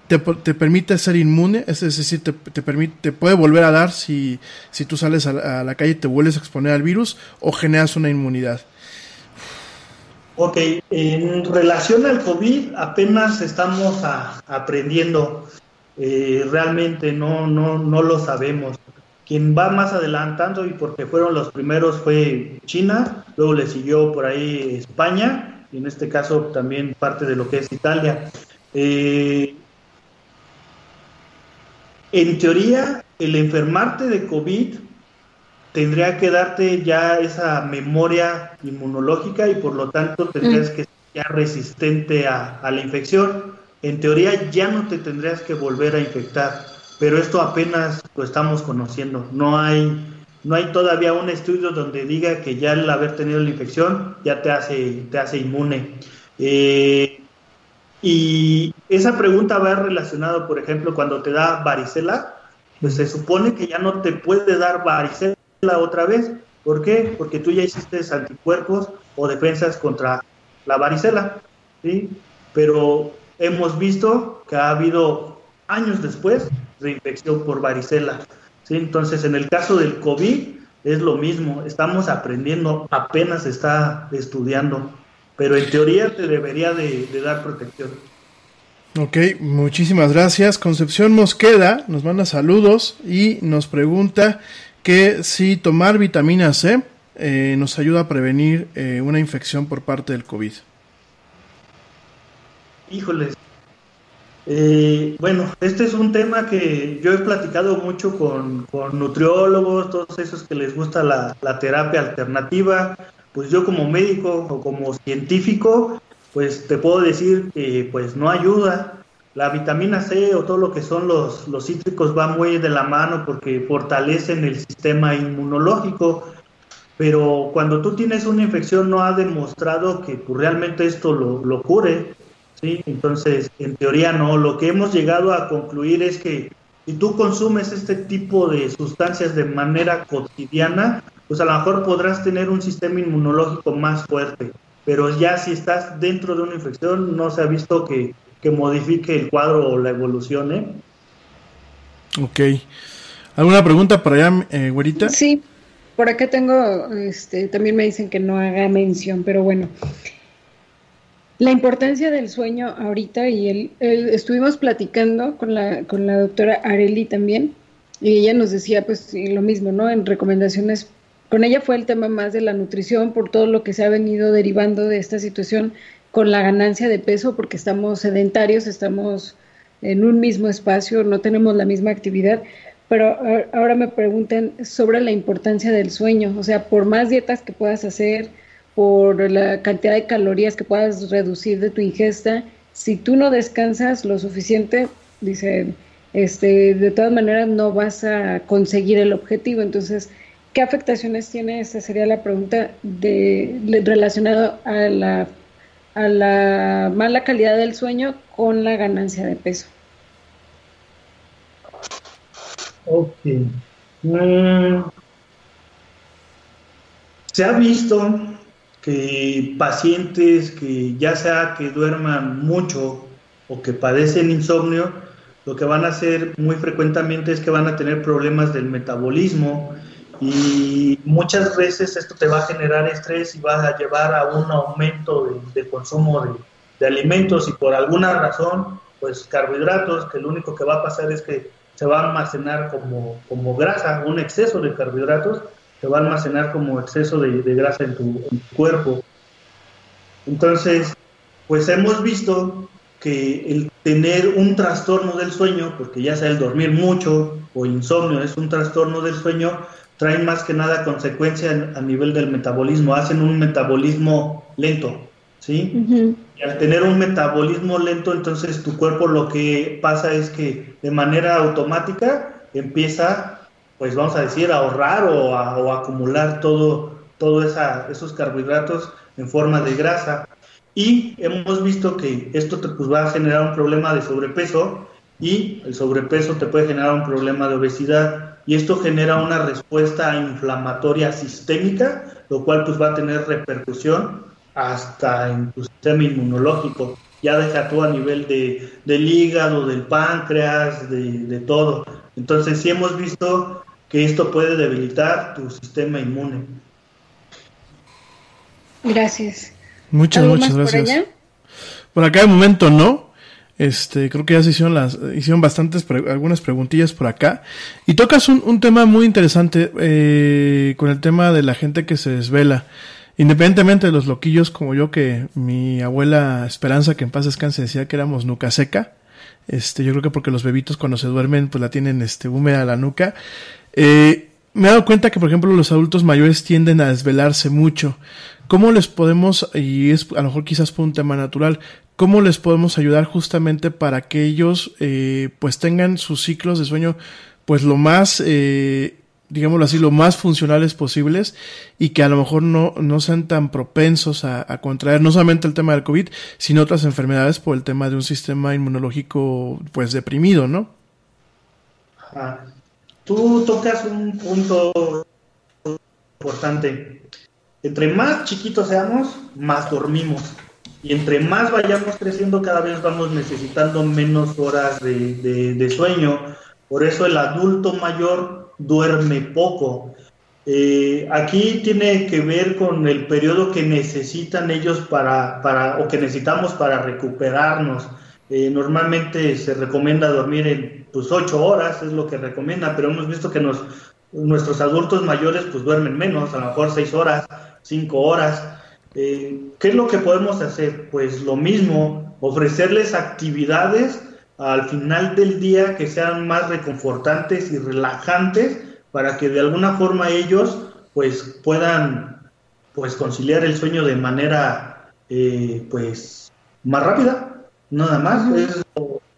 te, te, permite ser inmune, es decir, te, te, permite, te puede volver a dar si, si tú sales a, a, la calle y te vuelves a exponer al virus o generas una inmunidad. Ok, en relación al COVID apenas estamos a, aprendiendo, eh, realmente no, no, no lo sabemos. Quien va más adelantando y porque fueron los primeros fue China, luego le siguió por ahí España y en este caso también parte de lo que es Italia. Eh, en teoría, el enfermarte de COVID tendría que darte ya esa memoria inmunológica y por lo tanto tendrías que ser ya resistente a, a la infección. En teoría ya no te tendrías que volver a infectar pero esto apenas lo estamos conociendo. No hay, no hay todavía un estudio donde diga que ya el haber tenido la infección ya te hace, te hace inmune. Eh, y esa pregunta va relacionada, por ejemplo, cuando te da varicela, pues se supone que ya no te puede dar varicela otra vez. ¿Por qué? Porque tú ya hiciste anticuerpos o defensas contra la varicela, ¿sí? Pero hemos visto que ha habido años después reinfección por varicela. ¿Sí? Entonces, en el caso del COVID es lo mismo, estamos aprendiendo, apenas está estudiando, pero en teoría te debería de, de dar protección. Ok, muchísimas gracias. Concepción Mosqueda nos manda saludos y nos pregunta que si tomar vitamina C eh, nos ayuda a prevenir eh, una infección por parte del COVID. Híjoles, eh, bueno, este es un tema que yo he platicado mucho con, con nutriólogos, todos esos que les gusta la, la, terapia alternativa. Pues yo como médico o como científico, pues te puedo decir que pues no ayuda. La vitamina C o todo lo que son los, los cítricos va muy de la mano porque fortalecen el sistema inmunológico. Pero cuando tú tienes una infección no ha demostrado que pues, realmente esto lo, lo cure ¿sí? Entonces, en teoría no. Lo que hemos llegado a concluir es que si tú consumes este tipo de sustancias de manera cotidiana, pues a lo mejor podrás tener un sistema inmunológico más fuerte. Pero ya si estás dentro de una infección, no se ha visto que, que modifique el cuadro o la evolución. ¿eh? Ok. ¿Alguna pregunta para allá, eh, güerita? Sí, por acá tengo, este, también me dicen que no haga mención, pero bueno. La importancia del sueño ahorita y el, estuvimos platicando con la, con la doctora Areli también y ella nos decía pues lo mismo, ¿no? En recomendaciones, con ella fue el tema más de la nutrición por todo lo que se ha venido derivando de esta situación con la ganancia de peso porque estamos sedentarios, estamos en un mismo espacio, no tenemos la misma actividad, pero ahora me preguntan sobre la importancia del sueño, o sea, por más dietas que puedas hacer, por la cantidad de calorías que puedas reducir de tu ingesta, si tú no descansas lo suficiente, dice, este, de todas maneras no vas a conseguir el objetivo. Entonces, ¿qué afectaciones tiene? Esa sería la pregunta de, relacionada a la, a la mala calidad del sueño con la ganancia de peso. Ok. Mm. Se ha visto que pacientes que ya sea que duerman mucho o que padecen insomnio, lo que van a hacer muy frecuentemente es que van a tener problemas del metabolismo y muchas veces esto te va a generar estrés y va a llevar a un aumento de, de consumo de, de, alimentos y por alguna razón, pues carbohidratos, que lo único que va a pasar es que se va a almacenar como, como grasa, un exceso de carbohidratos, se va a almacenar como exceso de, grasa en tu, en tu cuerpo. Entonces, pues hemos visto que el tener un trastorno del sueño, porque ya sea el dormir mucho o insomnio es un trastorno del sueño, traen más que nada consecuencia a nivel del metabolismo, hacen un metabolismo lento, ¿sí? Y al tener un metabolismo lento, entonces tu cuerpo lo que pasa es que de manera automática empieza, pues vamos a decir, ahorrar o a, acumular todo, todo esos carbohidratos en forma de grasa. Y hemos visto que esto te pues, va a generar un problema de sobrepeso y el sobrepeso te puede generar un problema de obesidad y esto genera una respuesta inflamatoria sistémica, lo cual pues va a tener repercusión hasta en tu sistema inmunológico. Ya deja tú a nivel de, del hígado, del páncreas, de, de todo. Entonces sí hemos visto que esto puede debilitar tu sistema inmune. Gracias. Muchas, muchas gracias. Por, acá de momento no. Este, creo que ya se hicieron las, hicieron bastantes, algunas preguntillas por acá. Y tocas un, un tema muy interesante, eh, con el tema de la gente que se desvela. Independientemente de los loquillos como yo, que mi abuela Esperanza, que en paz descanse, decía que éramos nuca seca. Este, yo creo que porque los bebitos cuando se duermen, pues la tienen, este, húmeda la nuca. Eh, me he dado cuenta que, por ejemplo, los adultos mayores tienden a desvelarse mucho. ¿Cómo les podemos, y es a lo mejor quizás por un tema natural, cómo les podemos ayudar justamente para que ellos eh, pues tengan sus ciclos de sueño pues lo más, eh, digámoslo así, lo más funcionales posibles y que a lo mejor no, no sean tan propensos a, contraer no solamente el tema del COVID, sino otras enfermedades por el tema de un sistema inmunológico pues deprimido, ¿no? Tú tocas un punto importante entre más chiquitos seamos, más dormimos. Y entre más vayamos creciendo, cada vez vamos necesitando menos horas de, sueño. Por eso el adulto mayor duerme poco. Eh, aquí tiene que ver con el periodo que necesitan ellos para, para o que necesitamos para recuperarnos. Eh, normalmente se recomienda dormir en pues 8 horas, es lo que recomienda, pero hemos visto que nos, nuestros adultos mayores pues duermen menos, a lo mejor 6 horas, cinco horas. Eh, ¿Qué es lo que podemos hacer? Pues lo mismo, ofrecerles actividades al final del día que sean más reconfortantes y relajantes para que de alguna forma ellos pues puedan pues conciliar el sueño de manera eh, pues más rápida nada más es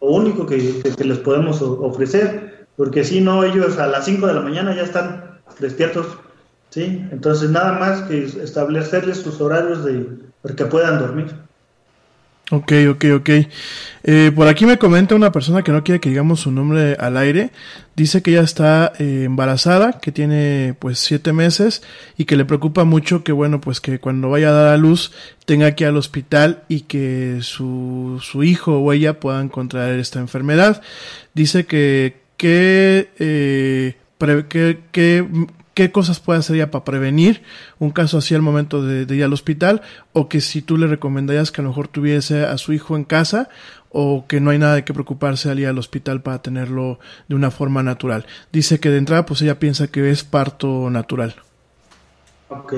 lo, único que, que, les podemos ofrecer porque si no ellos a las 5 de la mañana ya están despiertos ¿sí? Entonces nada más que establecerles sus horarios de para que puedan dormir. Ok, ok, ok. Eh, por aquí me comenta una persona que no quiere que digamos su nombre al aire. Dice que ella está eh, embarazada, que tiene pues siete meses y que le preocupa mucho que bueno pues que cuando vaya a dar a luz tenga que ir al hospital y que su, su hijo o ella puedan contraer esta enfermedad. Dice que que, eh, que, que qué cosas puede hacer ella para prevenir un caso así al momento de, ir al hospital o que si tú le recomendarías que a lo mejor tuviese a su hijo en casa o que no hay nada de qué preocuparse al ir al hospital para tenerlo de una forma natural. Dice que de entrada pues ella piensa que es parto natural. Ok.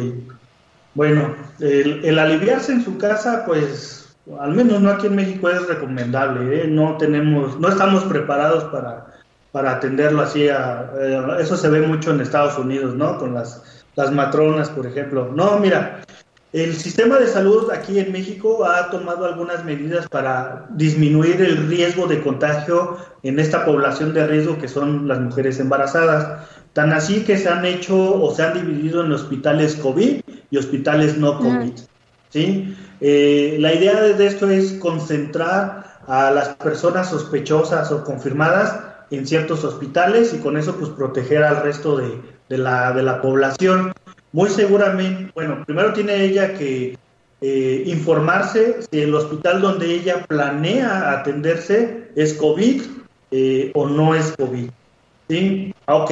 Bueno, el, aliviarse en su casa pues al menos no aquí en México es recomendable, ¿eh? no tenemos, no estamos preparados para para atenderlo así. A, eh, eso se ve mucho en Estados Unidos, ¿no? Con las, las matronas, por ejemplo. No, mira, el sistema de salud aquí en México ha tomado algunas medidas para disminuir el riesgo de contagio en esta población de riesgo que son las mujeres embarazadas. Tan así que se han hecho o se han dividido en hospitales COVID y hospitales no COVID. ¿sí? Eh, la idea de esto es concentrar a las personas sospechosas o confirmadas en ciertos hospitales y con eso pues proteger al resto de, de, la, de la población. Muy seguramente, bueno, primero tiene ella que eh, informarse si el hospital donde ella planea atenderse es COVID eh, o no es COVID. ¿Sí? Ah, ok.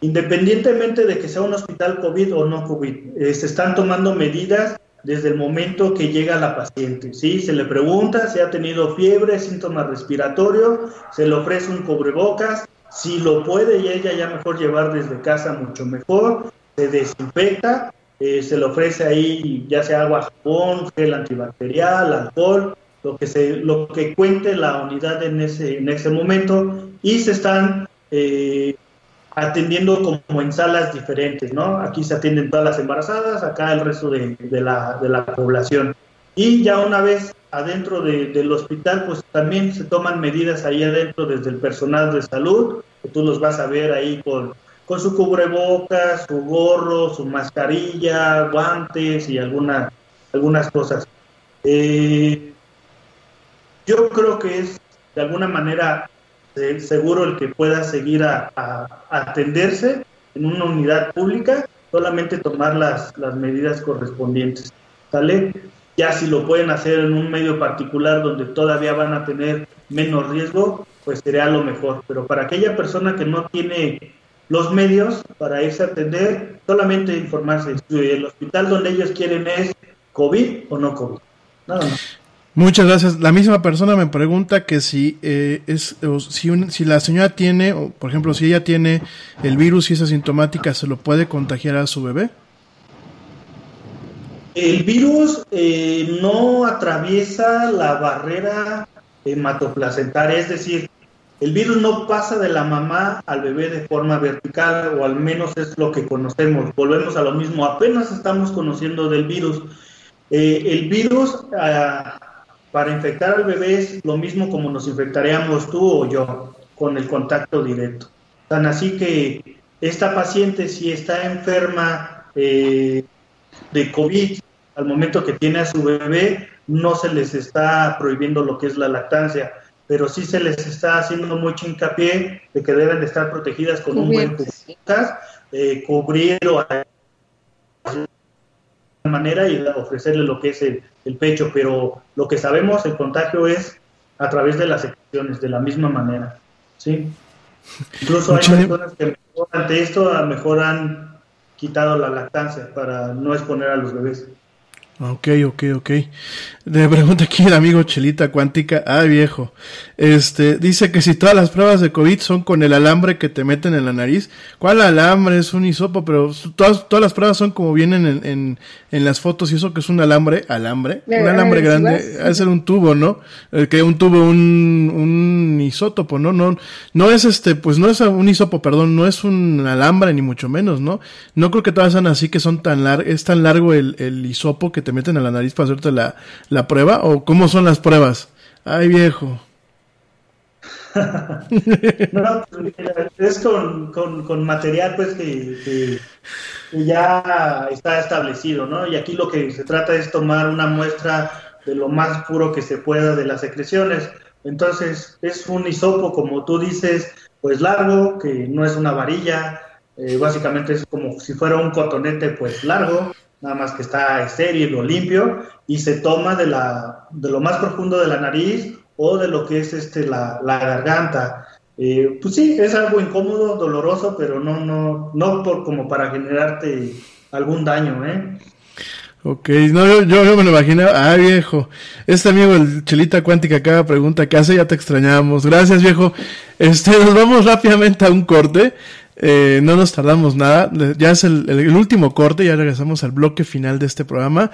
Independientemente de que sea un hospital COVID o no COVID, eh, se están tomando medidas desde el momento que llega la paciente. ¿sí? Se le pregunta si ha tenido fiebre, síntomas respiratorios, se le ofrece un cubrebocas, si lo puede y ella ya mejor llevar desde casa mucho mejor, se desinfecta, eh, se le ofrece ahí ya sea agua, jabón, gel antibacterial, alcohol, lo que, se, lo que cuente la unidad en ese, en ese momento y se están eh, atendiendo como en salas diferentes, ¿no? Aquí se atienden todas las embarazadas, acá el resto de, la, de la, población. Y ya una vez adentro del hospital, pues también se toman medidas ahí adentro desde el personal de salud, que tú los vas a ver ahí con, con su cubrebocas, su gorro, su mascarilla, guantes y alguna, algunas cosas. Eh, yo creo que es de alguna manera seguro el que pueda seguir a, atenderse en una unidad pública, solamente tomar las, las medidas correspondientes. ¿Sale? Ya si lo pueden hacer en un medio particular donde todavía van a tener menos riesgo, pues sería lo mejor. Pero para aquella persona que no tiene los medios para irse a atender, solamente informarse. El hospital donde ellos quieren es COVID o no COVID. Nada más. Muchas gracias. La misma persona me pregunta que si eh, es si, si la señora tiene, o por ejemplo, si ella tiene el virus y es asintomática, ¿se lo puede contagiar a su bebé? El virus eh, no atraviesa la barrera hematoplacentaria, es decir, el virus no pasa de la mamá al bebé de forma vertical, o al menos es lo que conocemos. Volvemos a lo mismo, apenas estamos conociendo del virus. Eh, el virus, ah, para infectar al bebé es lo mismo como nos infectaríamos tú o yo con el contacto directo. Tan así que esta paciente si está enferma eh, de COVID al momento que tiene a su bebé, no se les está prohibiendo lo que es la lactancia, pero sí se les está haciendo mucho hincapié de que deben de estar protegidas con un buen cubrebocas, eh, cubrir o manera y ofrecerle lo que es el, pecho, pero lo que sabemos, el contagio es a través de las secciones, de la misma manera. ¿sí? Incluso hay personas que ante esto a lo mejor han quitado la lactancia para no exponer a los bebés. Ok, ok, ok. Le pregunta aquí el amigo Chelita Cuántica. Ah, viejo. Este, dice que si todas las pruebas de COVID son con el alambre que te meten en la nariz. ¿Cuál alambre? Es un hisopo, pero todas, todas las pruebas son como vienen en, en, en las fotos. Y eso que es un alambre, alambre. Un alambre grande. Ha ser un tubo, ¿no? Eh, que un tubo, un, un isótopo, ¿no? No, no es este, pues no es un hisopo, perdón, no es un alambre ni mucho menos, ¿no? No creo que todas sean así que son tan largo, es tan largo el, el hisopo que te meten a la nariz para hacerte la, prueba? ¿O cómo son las pruebas? Ay, viejo. [LAUGHS] no, es con, con, material pues que, ya está establecido, ¿no? Y aquí lo que se trata es tomar una muestra de lo más puro que se pueda de las secreciones. Entonces es un hisopo, como tú dices, pues largo, que no es una varilla, eh, básicamente es como si fuera un cotonete pues largo, nada más que está estéril o limpio, y se toma de, la, de lo más profundo de la nariz o de lo que es este, la, la garganta. Eh, pues sí, es algo incómodo, doloroso, pero no, no, no por, como para generarte algún daño, ¿eh? Ok, no, yo, yo, me lo imaginaba. Ah, viejo. Este amigo, el Chelita Cuántica, cada pregunta que hace, ya te extrañamos. Gracias, viejo. Este, nos vamos rápidamente a un corte. Eh, no nos tardamos nada. Ya es el, último corte. Ya regresamos al bloque final de este programa.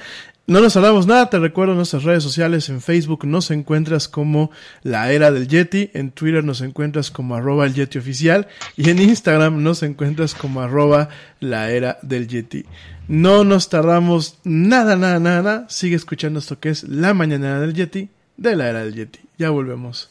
No nos tardamos nada. Te recuerdo nuestras redes sociales. En Facebook nos encuentras como La Era del Yeti. En Twitter nos encuentras como arroba el Yeti oficial. Y en Instagram nos encuentras como arroba La Era del Yeti. No nos tardamos nada, nada, nada. Sigue escuchando esto que es La Mañanera del Yeti de La Era del Yeti. Ya volvemos.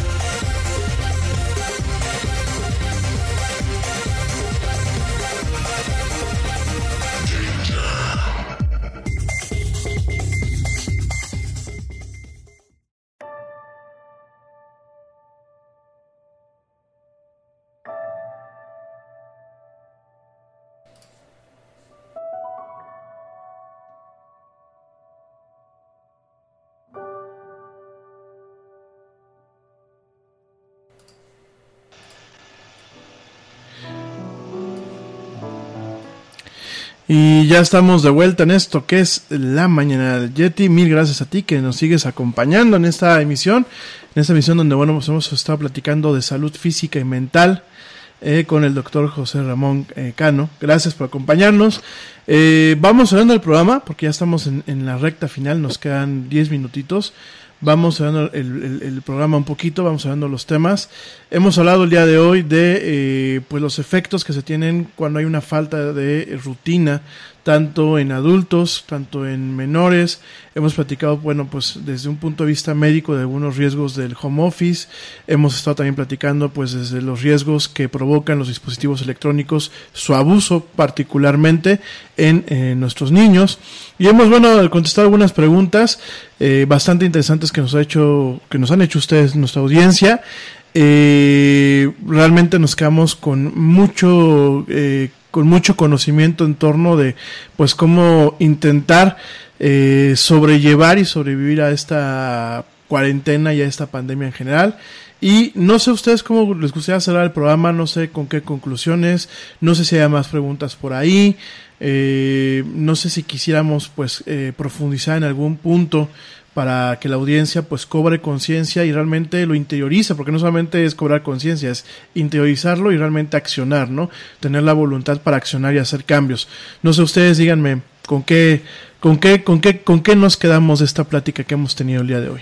Y ya estamos de vuelta en esto que es la mañana del Yeti. Mil gracias a ti que nos sigues acompañando en esta emisión. En esta emisión donde, bueno, pues hemos estado platicando de salud física y mental eh, con el doctor José Ramón eh, Cano. Gracias por acompañarnos. Eh, vamos hablando del programa porque ya estamos en, en la recta final. Nos quedan 10 minutitos. Vamos hablando el, el, programa un poquito, vamos hablando los temas. Hemos hablado el día de hoy de eh, pues los efectos que se tienen cuando hay una falta de rutina, tanto en adultos, tanto en menores. Hemos platicado, bueno, pues desde un punto de vista médico de algunos riesgos del home office. Hemos estado también platicando, pues, desde los riesgos que provocan los dispositivos electrónicos, su abuso particularmente en eh, nuestros niños. Y hemos, bueno, contestado algunas preguntas eh, bastante interesantes que nos ha hecho, que nos han hecho ustedes, nuestra audiencia. Eh, realmente nos quedamos con mucho eh, con mucho conocimiento en torno de pues cómo intentar eh, sobrellevar y sobrevivir a esta cuarentena y a esta pandemia en general. Y no sé ustedes cómo les gustaría cerrar el programa, no sé con qué conclusiones, no sé si hay más preguntas por ahí, eh, no sé si quisiéramos pues eh, profundizar en algún punto para que la audiencia pues cobre conciencia y realmente lo interiorice, porque no solamente es cobrar conciencia, es interiorizarlo y realmente accionar, ¿no? Tener la voluntad para accionar y hacer cambios. No sé, ustedes díganme con qué, con qué, con qué, con qué nos quedamos de esta plática que hemos tenido el día de hoy.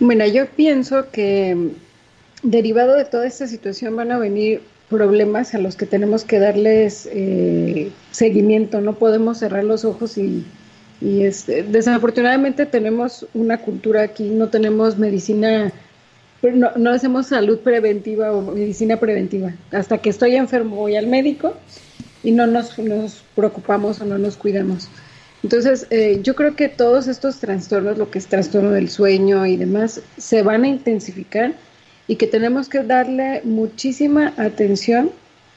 Bueno, yo pienso que derivado de toda esta situación van a venir problemas a los que tenemos que darles eh, seguimiento. No podemos cerrar los ojos y, y este, desafortunadamente tenemos una cultura aquí, no tenemos medicina, no, no, hacemos salud preventiva o medicina preventiva. Hasta que estoy enfermo voy al médico y no nos, nos preocupamos o no nos cuidamos. Entonces, eh, yo creo que todos estos trastornos, lo que es trastorno del sueño y demás, se van a intensificar y que tenemos que darle muchísima atención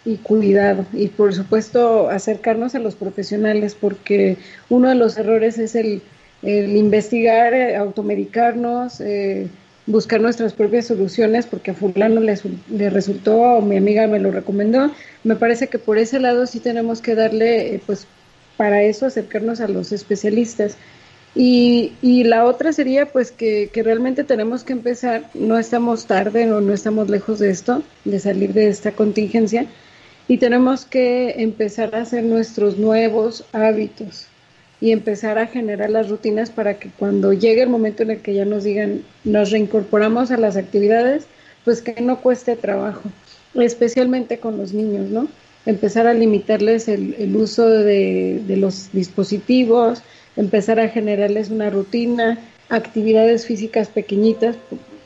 y cuidado y por supuesto acercarnos a los profesionales porque uno de los errores es el, investigar, eh, automedicarnos, eh, buscar nuestras propias soluciones porque a fulano le, le, resultó o mi amiga me lo recomendó. Me parece que por ese lado sí tenemos que darle, eh, pues para eso acercarnos a los especialistas. Y, y, la otra sería pues que, que, realmente tenemos que empezar, no estamos tarde o no estamos lejos de esto, de salir de esta contingencia, y tenemos que empezar a hacer nuestros nuevos hábitos y empezar a generar las rutinas para que cuando llegue el momento en el que ya nos digan, nos reincorporamos a las actividades, pues que no cueste trabajo, especialmente con los niños, ¿no? Empezar a limitarles el, el uso de, de los dispositivos, empezar a generarles una rutina, actividades físicas pequeñitas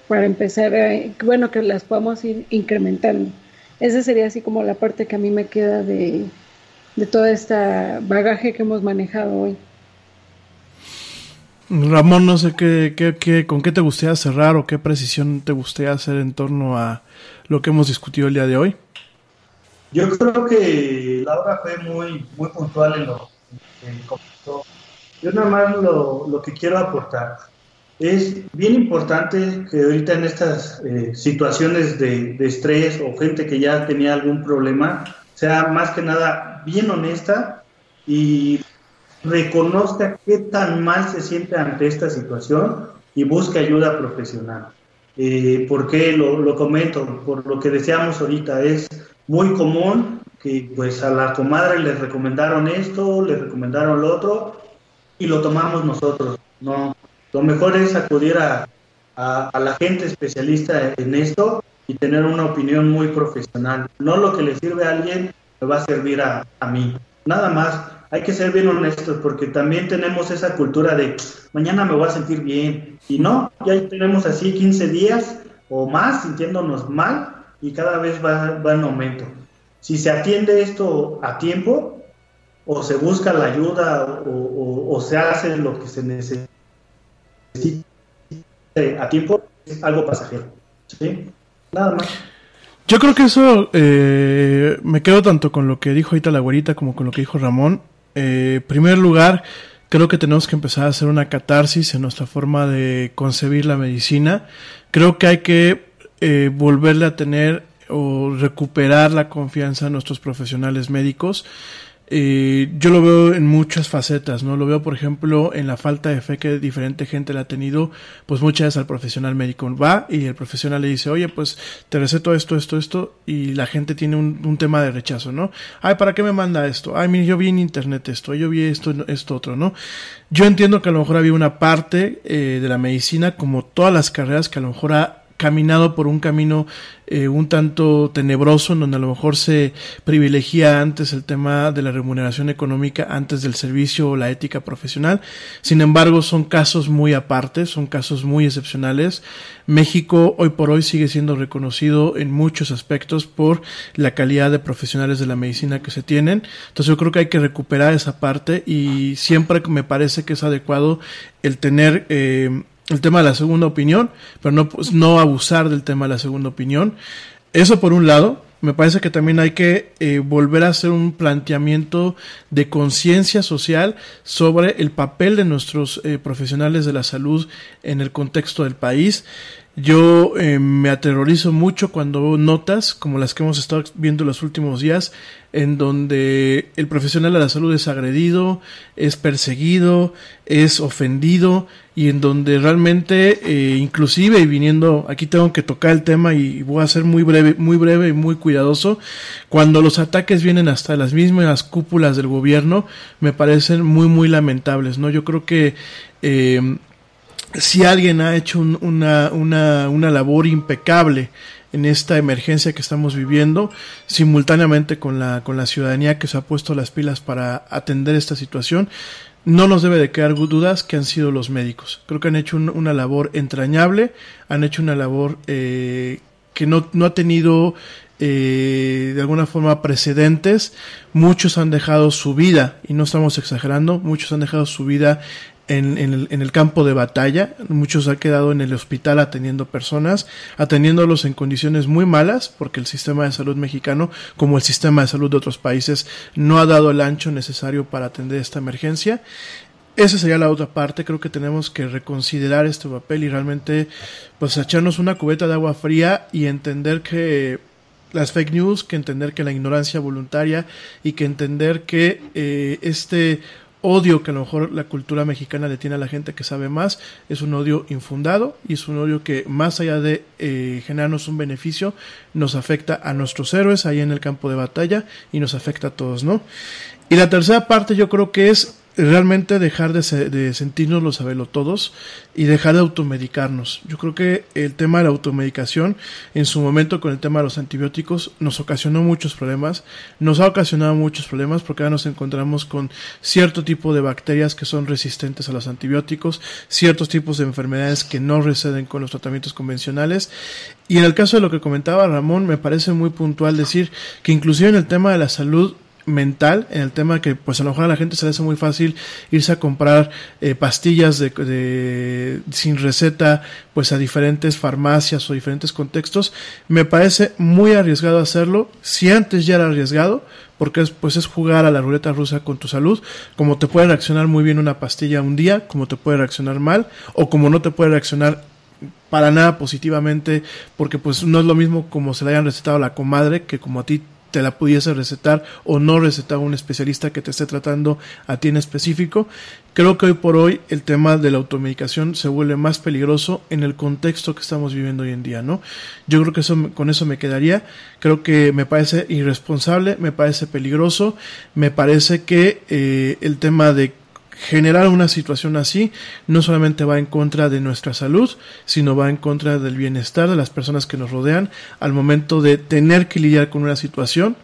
para empezar a, bueno, que las podamos ir incrementando. Esa sería así como la parte que a mí me queda de, de toda esta bagaje que hemos manejado hoy. Ramón, no sé qué, qué, qué, con qué te gustaría cerrar o qué precisión te gustaría hacer en torno a lo que hemos discutido el día de hoy. Yo creo que Laura fue muy, muy puntual en lo que comentó. Yo nada más lo, lo, que quiero aportar. Es bien importante que ahorita en estas eh, situaciones de, de, estrés o gente que ya tenía algún problema, sea más que nada bien honesta y reconozca qué tan mal se siente ante esta situación y busque ayuda profesional. Eh, ¿Por qué lo, lo comento? Por lo que decíamos ahorita, es muy común que pues a la comadre le recomendaron esto, le recomendaron lo otro, y lo tomamos nosotros. No, lo mejor es acudir a, a, la gente especialista en esto y tener una opinión muy profesional. No lo que le sirve a alguien me va a servir a, a mí. Nada más, hay que ser bien honestos porque también tenemos esa cultura de mañana me voy a sentir bien. Y no, ya tenemos así 15 días o más sintiéndonos mal y cada vez va, va en aumento. Si se atiende esto a tiempo, o se busca la ayuda o, o se hace lo que se necesita a tiempo, es algo pasajero. ¿sí? Nada más. Yo creo que eso eh, me quedo tanto con lo que dijo ahorita la güerita como con lo que dijo Ramón. Eh, en primer lugar, creo que tenemos que empezar a hacer una catarsis en nuestra forma de concebir la medicina. Creo que hay que eh, volverle a tener o recuperar la confianza en nuestros profesionales médicos. Eh, yo lo veo en muchas facetas, ¿no? Lo veo, por ejemplo, en la falta de fe que diferente gente le ha tenido, pues muchas veces al profesional médico va y el profesional le dice, oye, pues te receto esto, esto, esto, y la gente tiene un, un tema de rechazo, ¿no? Ay, ¿para qué me manda esto? Ay, mire, yo vi en internet esto, yo vi esto, esto otro, ¿no? Yo entiendo que a lo mejor había una parte eh, de la medicina, como todas las carreras, que a lo mejor ha caminado por un camino eh, un tanto tenebroso, en donde a lo mejor se privilegia antes el tema de la remuneración económica antes del servicio o la ética profesional. Sin embargo, son casos muy aparte, son casos muy excepcionales. México hoy por hoy sigue siendo reconocido en muchos aspectos por la calidad de profesionales de la medicina que se tienen. Entonces yo creo que hay que recuperar esa parte y siempre me parece que es adecuado el tener eh, el tema de la segunda opinión, pero no, pues, no abusar del tema de la segunda opinión. Eso por un lado. Me parece que también hay que eh, volver a hacer un planteamiento de conciencia social sobre el papel de nuestros eh, profesionales de la salud en el contexto del país. Yo eh, me aterrorizo mucho cuando veo notas como las que hemos estado viendo los últimos días, en donde el profesional de la salud es agredido, es perseguido, es ofendido y en donde realmente, eh, inclusive y viniendo, aquí tengo que tocar el tema y voy a ser muy breve, muy breve y muy cuidadoso, cuando los ataques vienen hasta las mismas cúpulas del gobierno, me parecen muy, muy lamentables, ¿no? Yo creo que eh, si alguien ha hecho una, una, una labor impecable en esta emergencia que estamos viviendo, simultáneamente con la, con la ciudadanía que se ha puesto las pilas para atender esta situación, no nos debe de quedar dudas que han sido los médicos. Creo que han hecho una labor entrañable, han hecho una labor eh, que no, no ha tenido eh, de alguna forma precedentes. Muchos han dejado su vida, y no estamos exagerando, muchos han dejado su vida en, el, en, el, campo de batalla. Muchos han quedado en el hospital atendiendo personas, atendiéndolos en condiciones muy malas, porque el sistema de salud mexicano, como el sistema de salud de otros países, no ha dado el ancho necesario para atender esta emergencia. Esa sería la otra parte, creo que tenemos que reconsiderar este papel y realmente pues echarnos una cubeta de agua fría y entender que las fake news, que entender que la ignorancia voluntaria y que entender que eh, este odio que a lo mejor la cultura mexicana le tiene a la gente que sabe más es un odio infundado y es un odio que más allá de eh, generarnos un beneficio nos afecta a nuestros héroes ahí en el campo de batalla y nos afecta a todos, ¿no? Y la tercera parte yo creo que es realmente dejar de, se, de sentirnos los todos y dejar de automedicarnos. Yo creo que el tema de la automedicación en su momento con el tema de los antibióticos nos ocasionó muchos problemas, nos ha ocasionado muchos problemas porque ahora nos encontramos con cierto tipo de bacterias que son resistentes a los antibióticos, ciertos tipos de enfermedades que no receden con los tratamientos convencionales y en el caso de lo que comentaba Ramón me parece muy puntual decir que inclusive en el tema de la salud mental en el tema que pues a lo mejor a la gente se le hace muy fácil irse a comprar eh, pastillas de, sin receta pues a diferentes farmacias o diferentes contextos. Me parece muy arriesgado hacerlo si antes ya era arriesgado porque es, pues es jugar a la ruleta rusa con tu salud como te puede reaccionar muy bien una pastilla un día como te puede reaccionar mal o como no te puede reaccionar para nada positivamente porque pues no es lo mismo como se le hayan recetado a la comadre que como a ti te la pudiese recetar o no recetar un especialista que te esté tratando a ti en específico. Creo que hoy por hoy el tema de la automedicación se vuelve más peligroso en el contexto que estamos viviendo hoy en día, ¿no? Yo creo que eso, con eso me quedaría. Creo que me parece irresponsable, me parece peligroso, me parece que eh, el tema de generar una situación así no solamente va en contra de nuestra salud, sino va en contra del bienestar de las personas que nos rodean al momento de tener que lidiar con una situación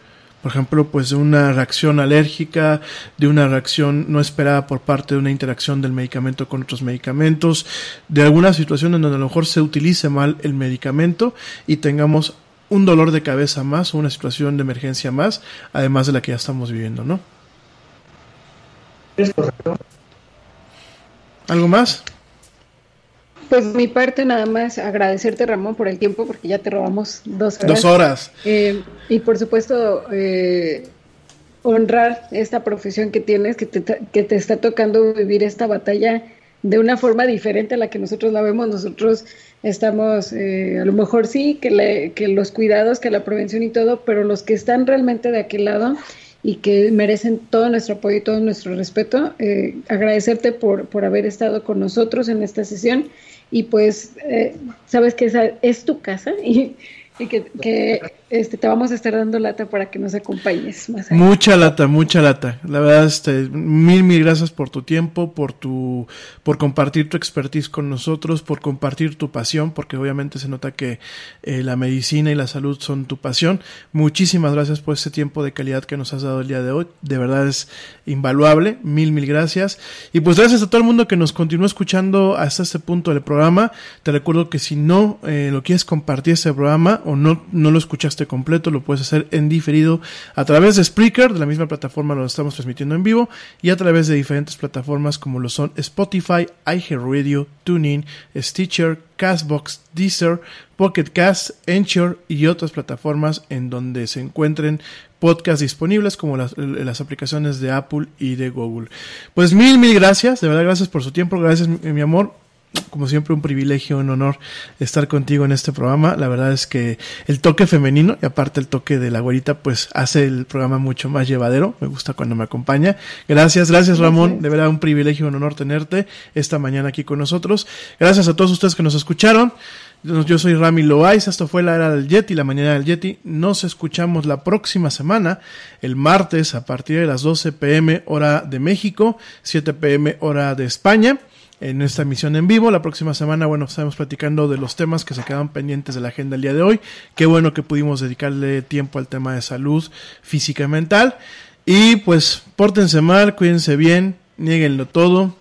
por ejemplo, pues de una reacción alérgica, de una reacción no esperada por parte de una interacción del medicamento con otros medicamentos, de alguna situación en donde a lo mejor se utilice mal el medicamento y tengamos un dolor de cabeza más o una situación de emergencia más, además de la que ya estamos viviendo, ¿no? Es correcto. ¿Algo más? Pues mi parte nada más agradecerte Ramón por el tiempo porque ya te robamos dos horas. Dos horas. Eh, y por supuesto eh, honrar esta profesión que tienes, que te, que te está tocando vivir esta batalla de una forma diferente a la que nosotros la vemos. Nosotros estamos, eh, a lo mejor sí, que, le, que los cuidados, que la prevención y todo, pero los que están realmente de aquel lado y que merecen todo nuestro apoyo y todo nuestro respeto, eh, agradecerte por, por haber estado con nosotros en esta sesión. Y pues eh, sabes que esa es tu casa y, y que, que este, te vamos a estar dando lata para que nos acompañes más allá. Mucha lata, mucha lata. La verdad, este, mil, mil gracias por tu tiempo, por tu, por compartir tu expertise con nosotros, por compartir tu pasión, porque obviamente se nota que eh, la medicina y la salud son tu pasión. Muchísimas gracias por ese tiempo de calidad que nos has dado el día de hoy. De verdad es invaluable. Mil, mil gracias. Y pues gracias a todo el mundo que nos continúa escuchando hasta este punto del programa. Te recuerdo que si no eh, lo quieres compartir este programa o no, no lo escuchaste completo, lo puedes hacer en diferido a través de Spreaker, de la misma plataforma lo estamos transmitiendo en vivo, y a través de diferentes plataformas como lo son Spotify, iHeartRadio, TuneIn, Stitcher, Castbox, Deezer, Pocket Cast, Anchor y otras plataformas en donde se encuentren podcasts disponibles como las, aplicaciones de Apple y de Google. Pues mil, mil gracias, de verdad gracias por su tiempo, gracias mi amor como siempre un privilegio, un honor estar contigo en este programa. La verdad es que el toque femenino y aparte el toque de la güerita pues hace el programa mucho más llevadero. Me gusta cuando me acompaña. Gracias, gracias Ramón. De verdad un privilegio, un honor tenerte esta mañana aquí con nosotros. Gracias a todos ustedes que nos escucharon. Yo soy Rami Loaiz, esto fue la era del Yeti, la mañana del Yeti. Nos escuchamos la próxima semana, el martes a partir de las 12 pm hora de México, 7 pm hora de España en esta emisión en vivo. La próxima semana, bueno, estamos platicando de los temas que se quedan pendientes de la agenda el día de hoy. Qué bueno que pudimos dedicarle tiempo al tema de salud física y mental. Y pues, pórtense mal, cuídense bien, nieguenlo todo.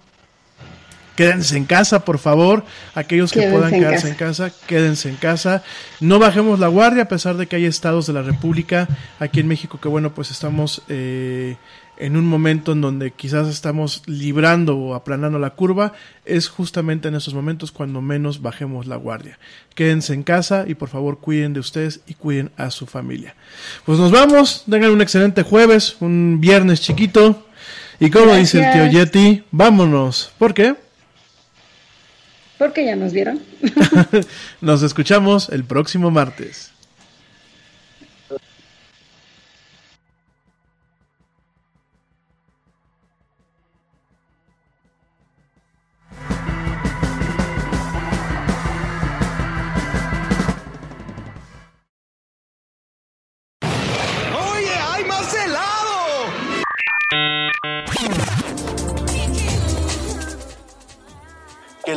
Quédense en casa, por favor. Aquellos que Quédense puedan en quedarse casa. en casa, quédense en casa. No bajemos la guardia, a pesar de que hay estados de la República aquí en México que, bueno, pues estamos eh, en un momento en donde quizás estamos librando o aplanando la curva. Es justamente en esos momentos cuando menos bajemos la guardia. Quédense en casa y, por favor, cuiden de ustedes y cuiden a su familia. Pues nos vamos. Tengan un excelente jueves, un viernes chiquito. Y como dice el tío. Yeti, vámonos. ¿Por qué? Porque ya nos vieron. [LAUGHS] Nos escuchamos el próximo martes.